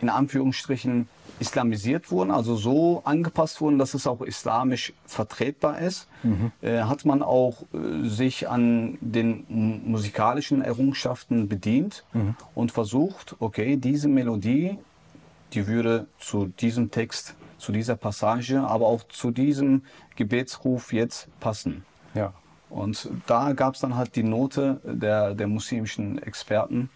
in Anführungsstrichen islamisiert wurden, also so angepasst wurden, dass es auch islamisch vertretbar ist, mhm. äh, hat man auch äh, sich an den musikalischen Errungenschaften bedient mhm. und versucht, okay, diese Melodie, die würde zu diesem Text, zu dieser Passage, aber auch zu diesem Gebetsruf jetzt passen. Ja. Und da gab es dann halt die Note der, der muslimischen Experten,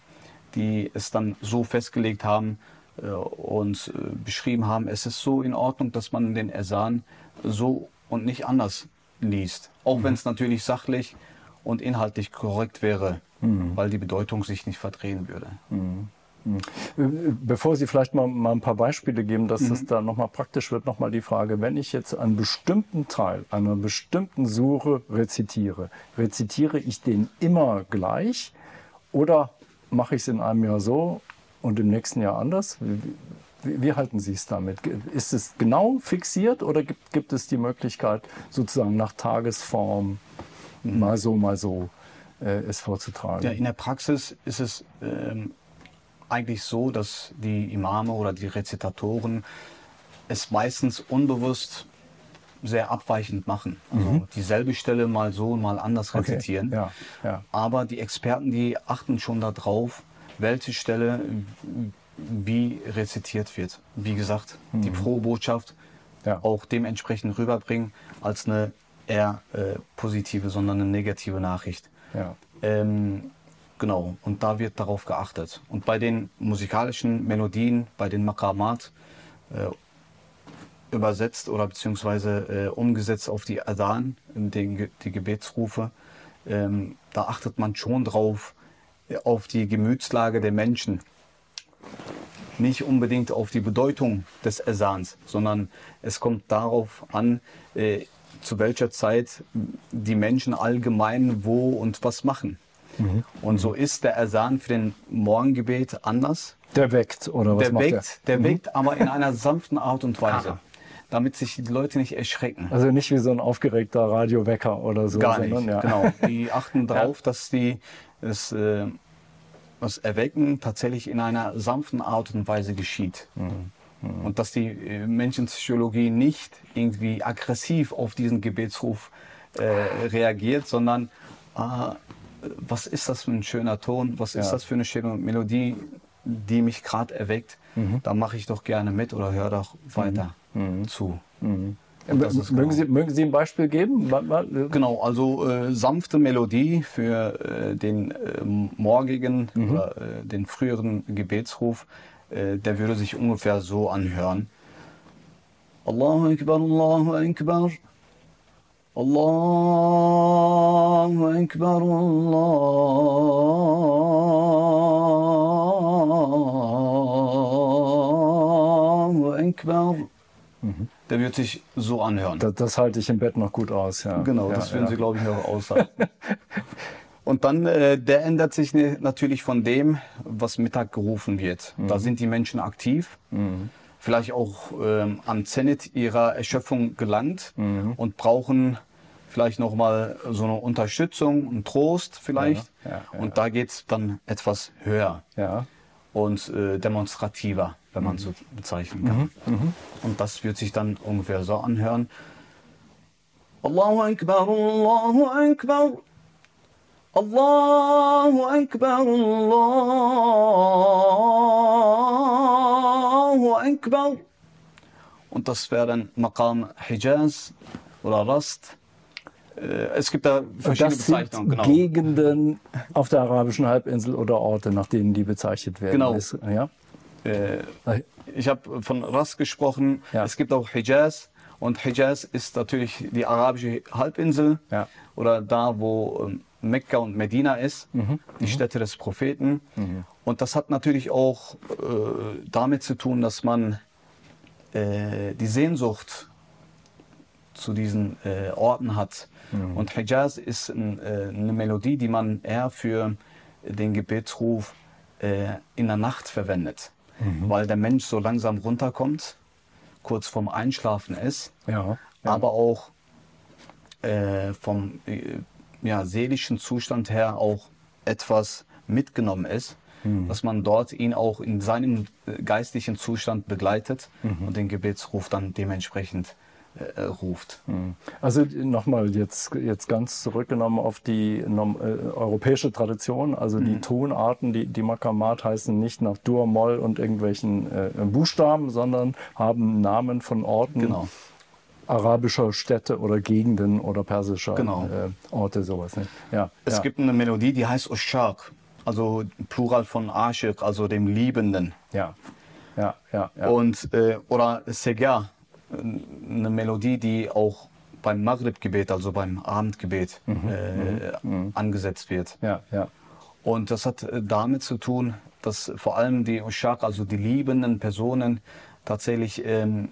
die es dann so festgelegt haben, äh, und äh, beschrieben haben, es ist so in Ordnung, dass man den Ersan so und nicht anders liest. Auch mhm. wenn es natürlich sachlich und inhaltlich korrekt wäre, mhm. weil die Bedeutung sich nicht verdrehen würde. Mhm. Äh, bevor Sie vielleicht mal, mal, ein paar Beispiele geben, dass mhm. es da nochmal praktisch wird, nochmal die Frage, wenn ich jetzt einen bestimmten Teil einer bestimmten Suche rezitiere, rezitiere ich den immer gleich oder mache ich es in einem Jahr so und im nächsten Jahr anders? Wie, wie halten Sie es damit? Ist es genau fixiert oder gibt, gibt es die Möglichkeit, sozusagen nach Tagesform mhm. mal so, mal so äh, es vorzutragen? Ja, in der Praxis ist es ähm, eigentlich so, dass die Imame oder die Rezitatoren es meistens unbewusst sehr abweichend machen. Also mhm. dieselbe Stelle mal so, mal anders rezitieren. Okay. Ja, ja. Aber die Experten, die achten schon darauf, welche Stelle wie rezitiert wird. Wie gesagt, mhm. die frohe Botschaft ja. auch dementsprechend rüberbringen als eine eher äh, positive, sondern eine negative Nachricht. Ähm, genau, und da wird darauf geachtet. Und bei den musikalischen Melodien, bei den Makamat, äh, übersetzt oder beziehungsweise äh, umgesetzt auf die Adhan, die, die Gebetsrufe, ähm, da achtet man schon drauf, auf die Gemütslage der Menschen. Nicht unbedingt auf die Bedeutung des Ersahns, sondern es kommt darauf an, äh, zu welcher Zeit die Menschen allgemein wo und was machen. Mhm. Und so ist der Ersan für den Morgengebet anders. Der weckt, oder was der macht weckt, der? Der mhm. weckt, aber in einer sanften Art und Weise. Damit sich die Leute nicht erschrecken. Also nicht wie so ein aufgeregter Radiowecker oder so. Gar nicht, sondern, ja. genau. Die achten darauf, ja. dass die es äh, das Erwecken tatsächlich in einer sanften Art und Weise geschieht. Mhm. Mhm. Und dass die äh, Menschenpsychologie nicht irgendwie aggressiv auf diesen Gebetsruf äh, reagiert, sondern äh, was ist das für ein schöner Ton, was ja. ist das für eine schöne Melodie, die mich gerade erweckt, mhm. da mache ich doch gerne mit oder höre doch weiter mhm. Mhm. zu. Mhm. Mögen, genau. Sie, mögen Sie ein Beispiel geben? Genau, also äh, sanfte Melodie für äh, den äh, morgigen mhm. oder den früheren Gebetsruf, äh, der würde sich ungefähr so anhören. Allahu Akbar, Allahu Akbar. Allahu Akbar, Allahu Akbar. Mhm der wird sich so anhören. Das, das, halte ich im Bett noch gut aus, ja. Genau, ja, das würden ja. Sie, glaube ich, noch aushalten. Und dann, äh, der ändert sich ne, natürlich von dem, was Mittag gerufen wird. Mhm. Da sind die Menschen aktiv, mhm. Vielleicht auch ähm, am Zenit ihrer Erschöpfung gelangt mhm. und brauchen vielleicht nochmal so eine Unterstützung, einen Trost vielleicht. Ja, und da geht es dann etwas höher und äh, demonstrativer wenn man mhm. so bezeichnen kann. Mhm. Mhm. Und das wird sich dann ungefähr so anhören. Allahu Akbar, Allahu Akbar. Allahu Akbar, Allahu Akbar. Und das wäre dann Maqam Hijaz oder Rast. Äh, es gibt da verschiedene das Bezeichnungen. Genau. Gegenden auf der arabischen Halbinsel oder Orte, nach denen die bezeichnet werden. Genau. Ist, ja? Äh, ich habe von Ras gesprochen. Ja. Es gibt auch Hijaz. Und Hijaz ist natürlich die arabische Halbinsel ja. oder da, wo ähm, Mekka und Medina ist, mhm. die mhm. Städte des Propheten. Mhm. Und das hat natürlich auch äh, damit zu tun, dass man äh, die Sehnsucht zu diesen äh, Orten hat. Mhm. Und Hijaz ist ein, äh, eine Melodie, die man eher für den Gebetsruf äh, in der Nacht verwendet mhm. weil der Mensch so langsam runterkommt, kurz vorm Einschlafen ist, ja, ja. aber auch äh, vom, ja, seelischen Zustand her auch etwas mitgenommen ist, mhm. dass man dort ihn auch in seinem äh, geistlichen Zustand begleitet mhm. und den Gebetsruf dann dementsprechend äh, ruft. Mhm. Also nochmal jetzt, jetzt ganz zurückgenommen auf die äh, europäische Tradition, also die mhm. Tonarten, die, die Makamat heißen nicht nach Dur, Moll und irgendwelchen äh, Buchstaben, sondern haben Namen von Orten. Genau arabischer Städte oder Gegenden oder persischer genau. äh, Orte, sowas. Ne? Ja, es ja. gibt eine Melodie, die heißt Oshak, also Plural von Ashik, also dem Liebenden. Ja, ja, ja. ja. Und, äh, oder Segar, eine Melodie, die auch beim Maghrib-Gebet, also beim Abendgebet, mhm, äh, mhm. mhm. angesetzt wird. Ja, ja. Und das hat äh, damit zu tun, dass vor allem die Ushaq, also die liebenden Personen, tatsächlich ähm,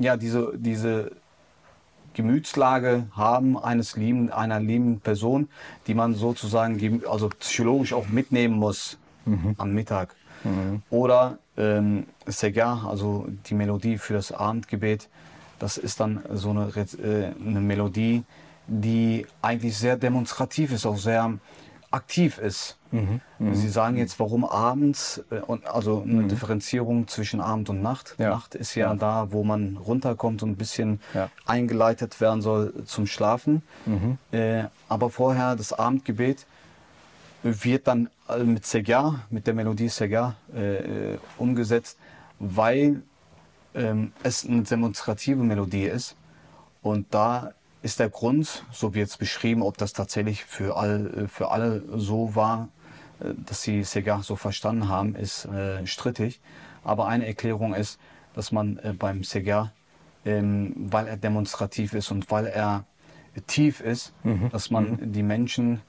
ja, diese, diese Gemütslage haben eines lieben, einer liebenden Person, die man sozusagen also psychologisch auch mitnehmen muss mhm. am Mittag. Mhm. Oder ähm, Segar, also die Melodie für das Abendgebet, das ist dann so eine, äh, eine Melodie, die eigentlich sehr demonstrativ ist, auch sehr aktiv ist. Mhm. Mhm. Sie sagen jetzt, warum abends, äh, und also eine mhm. Differenzierung zwischen Abend und Nacht. Ja. Nacht ist ja, ja, da, wo man runterkommt und ein bisschen ja. eingeleitet werden soll zum Schlafen. Mhm. Äh, aber vorher das Abendgebet wird dann mit Segar, mit der Melodie Segar äh, äh, umgesetzt, weil ähm, es eine demonstrative Melodie ist. Und da ist der Grund, so wird es beschrieben, ob das tatsächlich für, all, äh, für alle so war, äh, dass sie Segar so verstanden haben, ist äh, strittig. Aber eine Erklärung ist, dass man äh, beim Segar, ähm, weil er demonstrativ ist und weil er tief ist, mhm. dass man mhm. die Menschen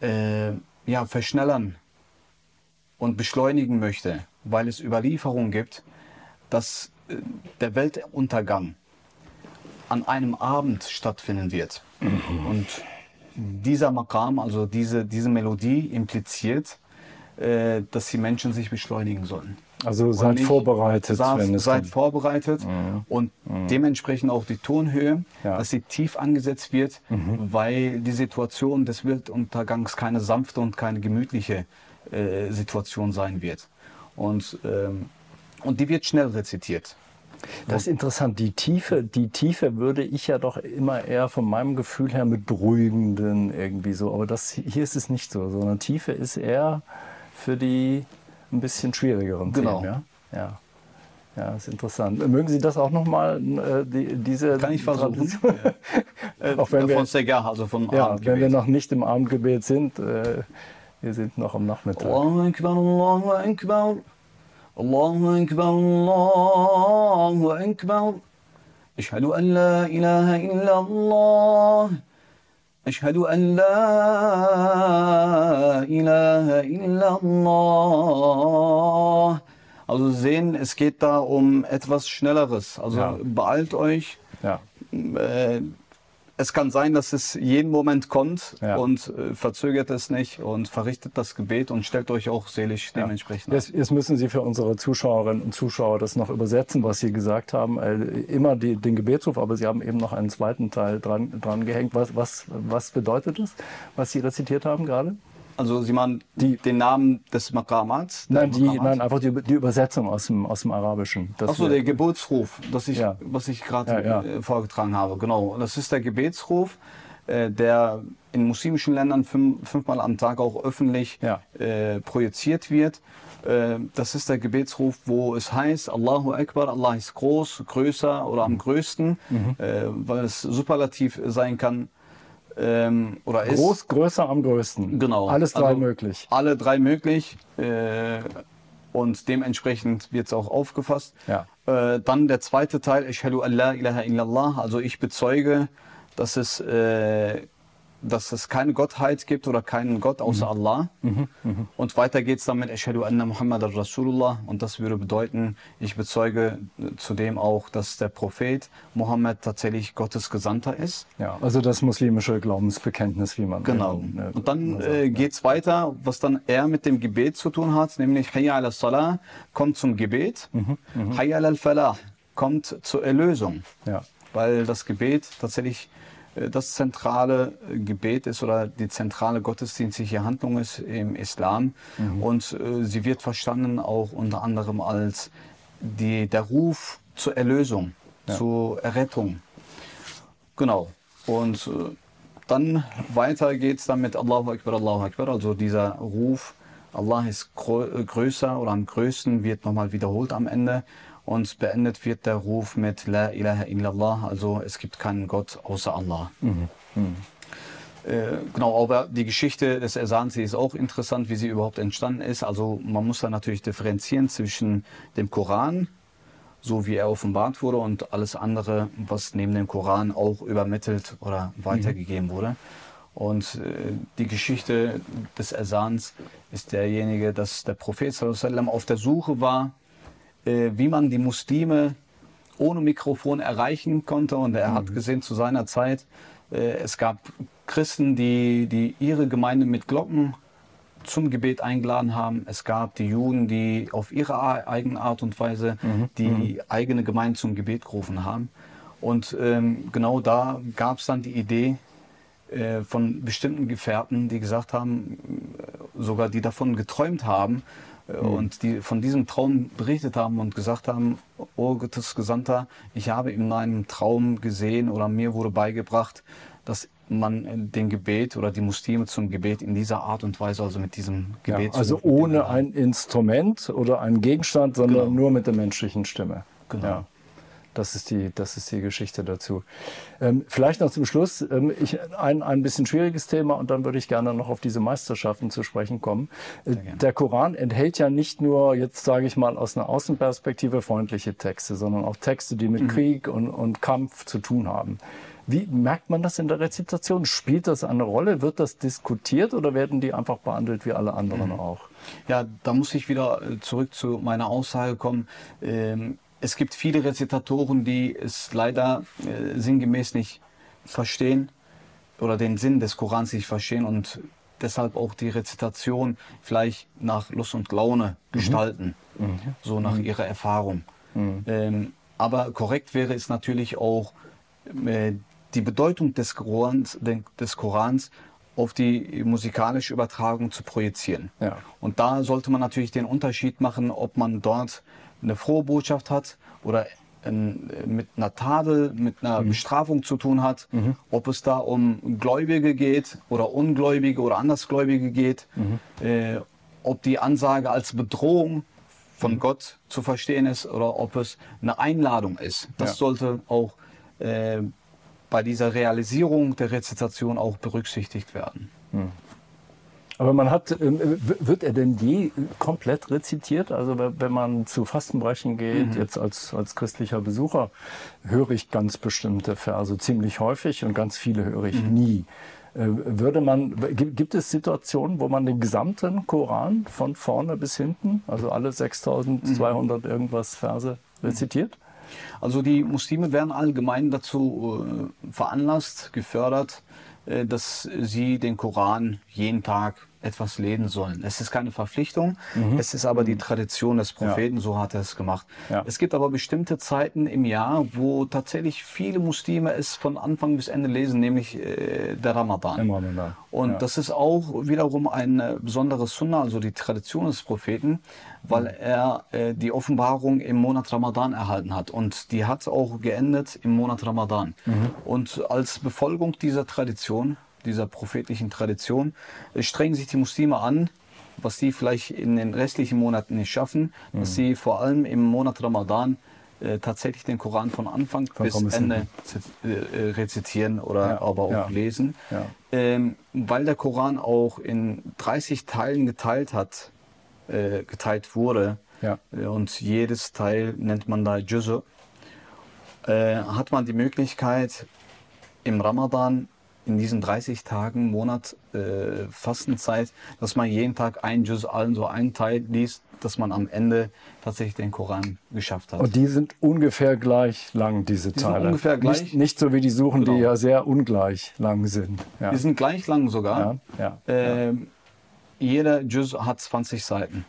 äh, ja, verschnellern und beschleunigen möchte, weil es Überlieferungen gibt, dass äh, der Weltuntergang an einem Abend stattfinden wird. Mhm. Und dieser Makam, also diese, diese Melodie impliziert, äh, dass die Menschen sich beschleunigen sollen. Also seid nicht, vorbereitet. Seid, wenn es seid vorbereitet mhm. und mhm. dementsprechend auch die Tonhöhe, ja. dass sie tief angesetzt wird, mhm. weil die Situation des Weltuntergangs keine sanfte und keine gemütliche äh, Situation sein wird. Und, ähm, und die wird schnell rezitiert. Das ist interessant. Die Tiefe, die Tiefe würde ich ja doch immer eher von meinem Gefühl her mit beruhigenden irgendwie so. Aber das, hier ist es nicht so, sondern Tiefe ist eher für die ein bisschen schwierigeren genau. Themen. Ja? ja. Ja, ist interessant. Mögen Sie das auch nochmal, äh, die, diese... Kann ich versuchen. äh, auch wenn wir, von Segar, also vom ja, Abendgebet. Wenn wir noch nicht im Abendgebet sind, äh, wir sind noch am Nachmittag. Allahu Akbar, Allahu Akbar. الله أكبر الله أكبر أشهد أن لا إله إلا الله أشهد أن لا إله إلا الله Also sehen, es geht da um etwas Schnelleres. Also ja. beeilt euch. Ja. Äh, es kann sein, dass es jeden Moment kommt ja. und äh, verzögert es nicht und verrichtet das Gebet und stellt euch auch seelisch ja. dementsprechend. Jetzt, jetzt, müssen Sie für unsere Zuschauerinnen und Zuschauer das noch übersetzen, was Sie gesagt haben. Äh, immer die, den Gebetsruf, aber Sie haben eben noch einen zweiten Teil dran, dran gehängt. Was, was, was bedeutet es, was Sie rezitiert haben gerade? Also Sie meinen die, den Namen des Makamats? Nein, die, nein, einfach die, die, Übersetzung aus dem, aus dem Arabischen. Achso, der Geburtsruf, das ich, ja. was ich gerade ja, ja. Äh, vorgetragen habe. Genau, das ist der Gebetsruf, äh, der in muslimischen Ländern fünf, fünfmal am Tag auch öffentlich äh, projiziert wird. Äh, das ist der Gebetsruf, wo es heißt, Allahu Akbar, Allah ist groß, größer oder am größten, mhm. Weil es superlativ sein kann ähm, oder ist. Groß, größer, am größten. Genau. Alles drei also möglich. Alle drei möglich. Äh, und dementsprechend wird es auch aufgefasst. Ja. Äh, dann der zweite Teil, Ishadu Allah ilaha illallah, also ich bezeuge, dass es äh, dass es keine Gottheit gibt oder keinen Gott außer mhm. Allah. Mhm. Mhm. Und weiter geht es dann mit Ashadu anna Muhammad Rasulullah. Und das würde bedeuten, ich bezeuge zudem auch, dass der Prophet Mohammed tatsächlich Gottes Gesandter ist. Ja, also das muslimische Glaubensbekenntnis, wie man Genau. Äh, und dann äh, geht es weiter, was dann eher mit dem Gebet zu tun hat, nämlich Hayya al Salah kommt zum Gebet, mhm. mhm. Hayya al Falah kommt zur Erlösung. Ja. Weil das Gebet tatsächlich äh, das zentrale äh, Gebet ist oder die zentrale gottesdienstliche Handlung ist im Islam. Mhm. Und äh, sie wird verstanden auch unter anderem als die, der Ruf zur Erlösung, ja. zur Errettung. Genau. Und äh, dann weiter geht es dann mit Allahu Akbar, Allahu Akbar, also dieser Ruf, Allah ist größer oder am größten wird nochmal wiederholt am Ende und beendet wird der Ruf mit La ilaha illallah, also es gibt keinen Gott außer Allah. Mhm. Mhm. Äh, genau, aber die Geschichte des Ersans ist auch interessant, wie sie überhaupt entstanden ist. Also man muss da natürlich differenzieren zwischen dem Koran, so wie er offenbart wurde, und alles andere, was neben dem Koran auch übermittelt oder weitergegeben mhm. wurde. Und äh, die Geschichte des Ersans ist derjenige, dass der Prophet sallam, auf der Suche war, äh, wie man die Muslime ohne Mikrofon erreichen konnte. Und er mhm. hat gesehen zu seiner Zeit, äh, es gab Christen, die, die ihre Gemeinde mit Glocken zum Gebet eingeladen haben. Es gab die Juden, die auf ihre eigene Art und Weise mhm. die mhm. eigene Gemeinde zum Gebet gerufen haben. Und ähm, genau da gab es dann die Idee äh, von bestimmten Gefährten, die gesagt haben, äh, sogar die davon geträumt haben, mhm. und die von diesem Traum berichtet haben und gesagt haben, oh Gottes Gesandter, ich habe in meinem Traum gesehen oder mir wurde beigebracht, dass man den Gebet oder die Muslime zum Gebet in dieser Art und Weise, also mit diesem Gebet. Ja, also ohne ein Instrument oder einen Gegenstand, sondern genau. nur mit der menschlichen Stimme. Genau. Ja. Das ist die, das ist die Geschichte dazu. Ähm, vielleicht noch zum Schluss ähm, ich, ein, ein bisschen schwieriges Thema und dann würde ich gerne noch auf diese Meisterschaften zu sprechen kommen. Äh, der Koran enthält ja nicht nur, jetzt sage ich mal, aus einer Außenperspektive freundliche Texte, sondern auch Texte, die mit mhm. Krieg und, und Kampf zu tun haben. Wie merkt man das in der Rezitation? Spielt das eine Rolle? Wird das diskutiert oder werden die einfach behandelt wie alle anderen mhm. auch? Ja, da muss ich wieder äh, zurück zu meiner Aussage kommen. Ähm, es gibt viele Rezitatoren, die es leider äh, sinngemäß nicht verstehen oder den Sinn des Korans nicht verstehen und deshalb auch die Rezitation vielleicht nach Lust und Laune mhm. gestalten, mhm. so nach mhm. ihrer Erfahrung. Mhm. Ähm, aber korrekt wäre es natürlich auch, äh, die Bedeutung des Korans, des Korans auf die musikalische Übertragung zu projizieren. Ja. Und da sollte man natürlich den Unterschied machen, ob man dort eine frohe Botschaft hat oder ein, mit einer Tadel, mit einer mhm. Bestrafung zu tun hat, mhm. ob es da um Gläubige geht oder Ungläubige oder Andersgläubige geht, mhm. äh, ob die Ansage als Bedrohung von mhm. Gott zu verstehen ist oder ob es eine Einladung ist. Das ja. sollte auch äh, bei dieser Realisierung der Rezitation auch berücksichtigt werden. Aber man hat, ähm, wird er denn je komplett rezitiert? Also wenn man zu Fastenbrechen geht, mhm. jetzt als, als christlicher Besucher, höre ich ganz bestimmte Verse ziemlich häufig und ganz viele höre ich mhm. nie. Äh, würde man, gibt es Situationen, wo man den gesamten Koran von vorne bis hinten, also alle 6200 mhm. irgendwas Verse rezitiert? Also die Muslime werden allgemein dazu äh, veranlasst, gefördert, äh, dass sie den Koran jeden Tag etwas lesen sollen. Es ist keine Verpflichtung, mhm. es ist aber die Tradition des Propheten, ja. so hat er es gemacht. Ja. Es gibt aber bestimmte Zeiten im Jahr, wo tatsächlich viele Muslime es von Anfang bis Ende lesen, nämlich äh, der Ramadan. Im Ramadan. Und ja. das ist auch wiederum eine besondere Sunna, also die Tradition des Propheten, weil mhm. er äh, die Offenbarung im Monat Ramadan erhalten hat. Und die hat auch geendet im Monat Ramadan. Mhm. Und als Befolgung dieser Tradition dieser prophetlichen Tradition, strengen sich die Muslime an, was sie vielleicht in den restlichen Monaten nicht schaffen, mhm. dass sie vor allem im Monat Ramadan äh, tatsächlich den Koran von Anfang von bis Ende äh, äh, rezitieren oder ja, aber auch ja, lesen, ja. Ähm, weil der Koran auch in 30 Teilen geteilt hat, äh, geteilt wurde äh, und jedes Teil nennt man da Juz, äh, hat man die Möglichkeit im Ramadan in diesen 30 Tagen Monat äh, Fastenzeit, dass man jeden Tag ein Juz allen so einen Teil liest, dass man am Ende tatsächlich den Koran geschafft hat. Und die sind ungefähr gleich lang, diese die Teile. Ungefähr gleich. Nicht, nicht, so wie die Suchen, genau. die ja sehr ungleich lang sind. Ja. Die sind gleich lang sogar. Ja, ja, äh, jeder Juz hat 20 Seiten.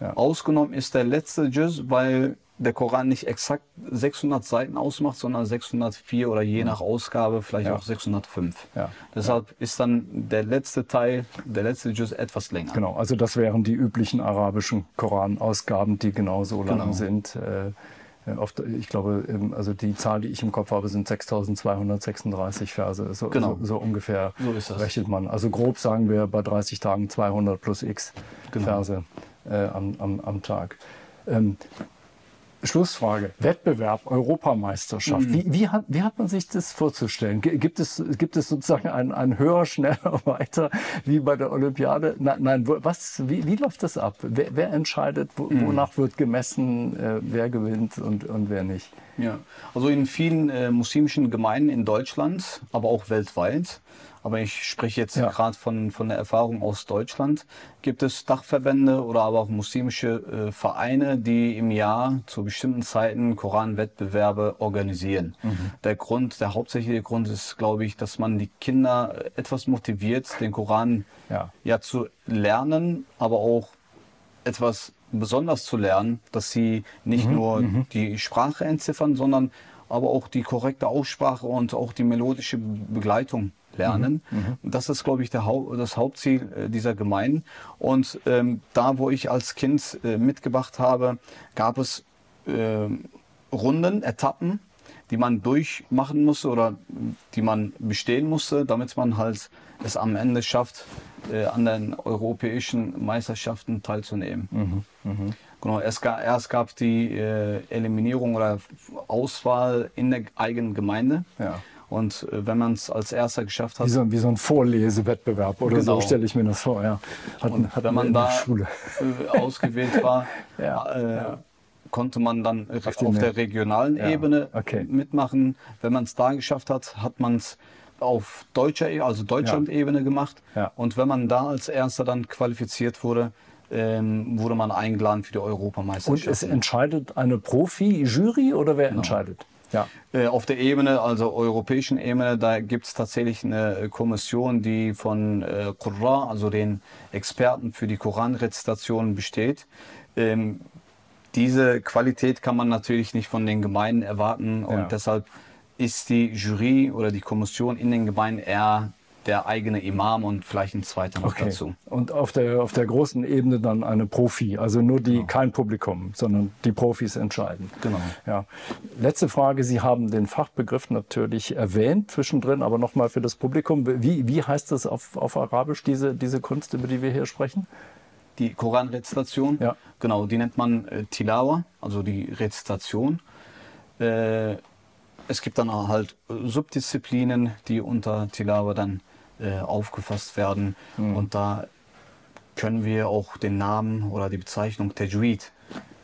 Ausgenommen ist der letzte Juz, weil der Koran nicht exakt 600 Seiten ausmacht, sondern 604 oder je nach Ausgabe vielleicht Ja. auch 605. Ja. Deshalb ist dann der letzte Teil, der letzte Juz etwas länger. Genau, also das wären die üblichen arabischen Koranausgaben, die genauso lang Genau. sind. Äh, äh, oft, ich glaube, ähm, also die Zahl, die ich im Kopf habe, sind 6236 Verse. So, Genau. so, so ungefähr So rechnet man. Also grob sagen wir bei 30 Tagen 200 plus x Genau. Verse äh, am, am, am Tag. Ähm, Schlussfrage. Wettbewerb, Europameisterschaft. Mhm. Wie, wie, hat, wie hat man sich das vorzustellen? Gibt es, gibt es sozusagen ein, ein höher, schneller, weiter wie bei der Olympiade? Nein, nein was, wie, wie läuft das ab? Wer, wer entscheidet, Mhm. wonach wird gemessen, äh, wer gewinnt und, und wer nicht? Ja, also in vielen äh, muslimischen Gemeinden in Deutschland, aber auch weltweit, aber ich spreche jetzt Ja. gerade von, von der Erfahrung aus Deutschland, gibt es Dachverbände oder aber auch muslimische äh, Vereine, die im Jahr zu bestimmten Zeiten Koranwettbewerbe organisieren. Der Grund, der hauptsächliche Grund ist, glaube ich, dass man die Kinder äh, etwas motiviert, den Koran Ja. ja zu lernen, aber auch etwas besonders zu lernen, dass sie nicht nur die Sprache entziffern, sondern aber auch die korrekte Aussprache und auch die melodische Begleitung lernen. Das ist, glaube ich, Hau das Hauptziel äh, dieser Gemeinden. Und ähm, da, wo ich als Kind äh, mitgebracht habe, gab es ähm, Runden, Etappen, die man durchmachen musste oder die man bestehen musste, damit man halt es am Ende schafft, äh, an den europäischen Meisterschaften teilzunehmen. Genau, es gab, erst gab die äh, Eliminierung oder Auswahl in der eigenen Gemeinde. Ja. Und äh, wenn man es als erster geschafft hat, Wie so, wie so ein Vorlesewettbewerb oder Genau. so stelle ich mir das vor. Ja. Hatten, Und hatten wenn man da äh, ausgewählt war, Ja, äh, ja. konnte man dann auf, Auf der regionalen Ja, Ebene okay. mitmachen. Wenn man es da geschafft hat, hat man es auf deutscher, E- also Deutschland-Ebene gemacht. Und wenn man da als Erster dann qualifiziert wurde, ähm, wurde man eingeladen für die Und es Europameisterschaft. entscheidet eine Profi-Jury oder wer entscheidet? Ja. Äh, Auf der Ebene, also europäischen Ebene, da gibt es tatsächlich eine Kommission, die von äh, Qurra, also den Experten für die Koranrezitation besteht. Ähm, diese Qualität kann man natürlich nicht von den Gemeinden erwarten und Ja. deshalb ist die Jury oder die Kommission in den Gemeinden eher der eigene Imam und vielleicht ein zweiter noch Okay. dazu. Und auf der, auf der großen Ebene dann eine Profi, also nur die, kein Publikum, sondern die Profis entscheiden. Genau. Ja. Letzte Frage, Sie haben den Fachbegriff natürlich erwähnt zwischendrin, aber nochmal für das Publikum. Wie, wie heißt das auf, auf Arabisch, diese, diese Kunst, über die wir hier sprechen? Die Koranrezitation, Ja. genau, die nennt man äh, Tilawa, also die Rezitation. Äh, es gibt dann halt Subdisziplinen, die unter Tilawa dann äh, aufgefasst werden. Und da können wir auch den Namen oder die Bezeichnung Tajweed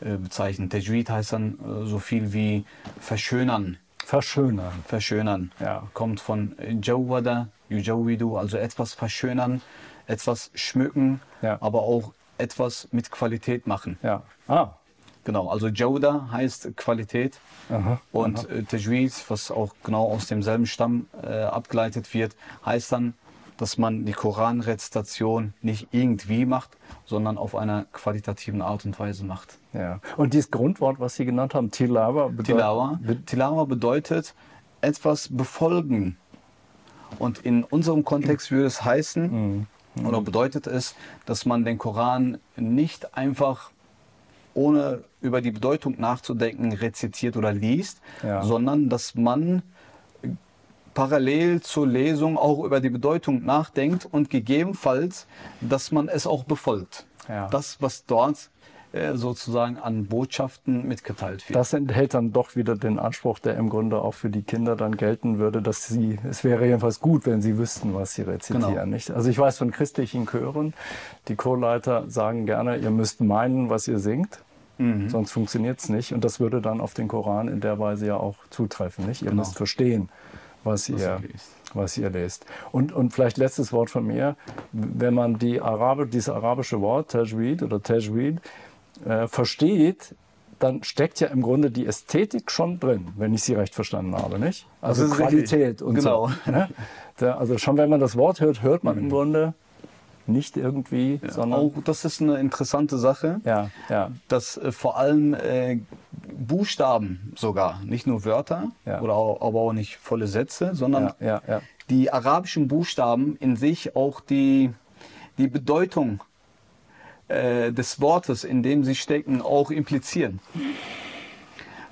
äh, bezeichnen. Tajweed heißt dann äh, so viel wie verschönern. Verschönern. Verschönern. Ja. Kommt von Jawada, Yujawidu, also etwas verschönern, etwas schmücken, Ja. aber auch etwas mit Qualität machen. Ja. Ah. Genau, also Jawda heißt Qualität Aha. und äh, Tajweed, was auch genau aus demselben Stamm äh, abgeleitet wird, heißt dann, dass man die Koranrezitation nicht irgendwie macht, sondern auf einer qualitativen Art und Weise macht. Ja. Und dieses Grundwort, was Sie genannt haben, Tilawa, bedeutet- Tilawa. Tilawa bedeutet etwas befolgen. Und in unserem Kontext würde es heißen, oder bedeutet es, dass man den Koran nicht einfach ohne über die Bedeutung nachzudenken rezitiert oder liest, Ja. sondern dass man parallel zur Lesung auch über die Bedeutung nachdenkt und gegebenenfalls, dass man es auch befolgt. Ja. Das, was dort äh, sozusagen an Botschaften mitgeteilt wird. Das enthält dann doch wieder den Anspruch, der im Grunde auch für die Kinder dann gelten würde, dass sie, es wäre jedenfalls gut, wenn sie wüssten, was sie rezitieren. Genau. Nicht? Also ich weiß von christlichen Chören, die Chorleiter sagen gerne, ihr müsst meinen, was ihr singt. Mhm. Sonst funktioniert es nicht. Und das würde dann auf den Koran in der Weise ja auch zutreffen. Nicht? Ihr Genau. müsst verstehen, was, ihr, ihr lest. was ihr lest. Und, und vielleicht letztes Wort von mir. Wenn man die Arabe, dieses arabische Wort, Tajweed oder Tajweed, äh, versteht, dann steckt ja im Grunde die Ästhetik schon drin, wenn ich sie recht verstanden habe, nicht? Also Qualität richtig. und Genau. so. Ne? Da, also schon wenn man das Wort hört, hört man im Grunde nicht irgendwie, sondern Auch das ist eine interessante Sache. ja, ja, dass äh, vor allem äh, Buchstaben sogar, nicht nur Wörter Ja. oder auch, aber auch nicht volle Sätze, sondern Ja, ja, ja. die arabischen Buchstaben in sich auch die, die Bedeutung äh, des Wortes, in dem sie stecken, auch implizieren.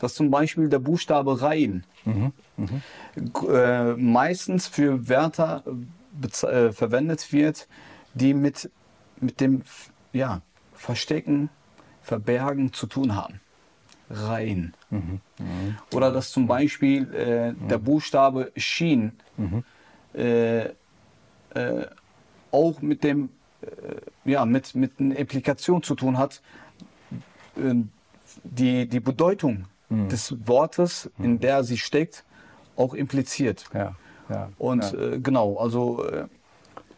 Dass zum Beispiel der Buchstabe Rein g- äh, meistens für Wörter äh, verwendet wird, die mit, mit dem ja, Verstecken, Verbergen zu tun haben. Rein. Oder dass zum Beispiel äh, der Buchstabe Shin äh, äh, auch mit dem äh, ja, mit, mit einer Implikation zu tun hat, äh, die, die Bedeutung des Wortes, in der sie steckt, auch impliziert. ja, ja. Und ja. äh, genau, also äh,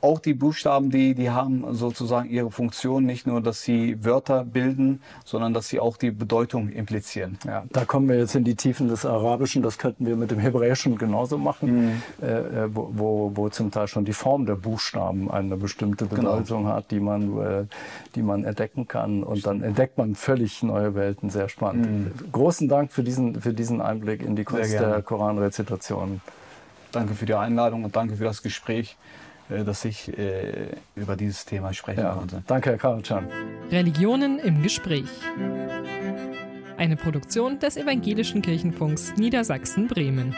auch die Buchstaben, die, die haben sozusagen ihre Funktion, nicht nur, dass sie Wörter bilden, sondern dass sie auch die Bedeutung implizieren. Ja, da kommen wir jetzt in die Tiefen des Arabischen. Das könnten wir mit dem Hebräischen genauso machen, äh, äh, wo, wo, wo zum Teil schon die Form der Buchstaben eine bestimmte Bedeutung hat, die man, äh, die man entdecken kann. Und dann entdeckt man völlig neue Welten. Sehr spannend. Großen Dank für diesen, für diesen Einblick in die Kunst der Koranrezitation. Danke für die Einladung und danke für das Gespräch, dass ich äh, über dieses Thema sprechen Ja, konnte. danke, Herr Karlchan. Religionen im Gespräch. Eine Produktion des Evangelischen Kirchenfunks Niedersachsen-Bremen.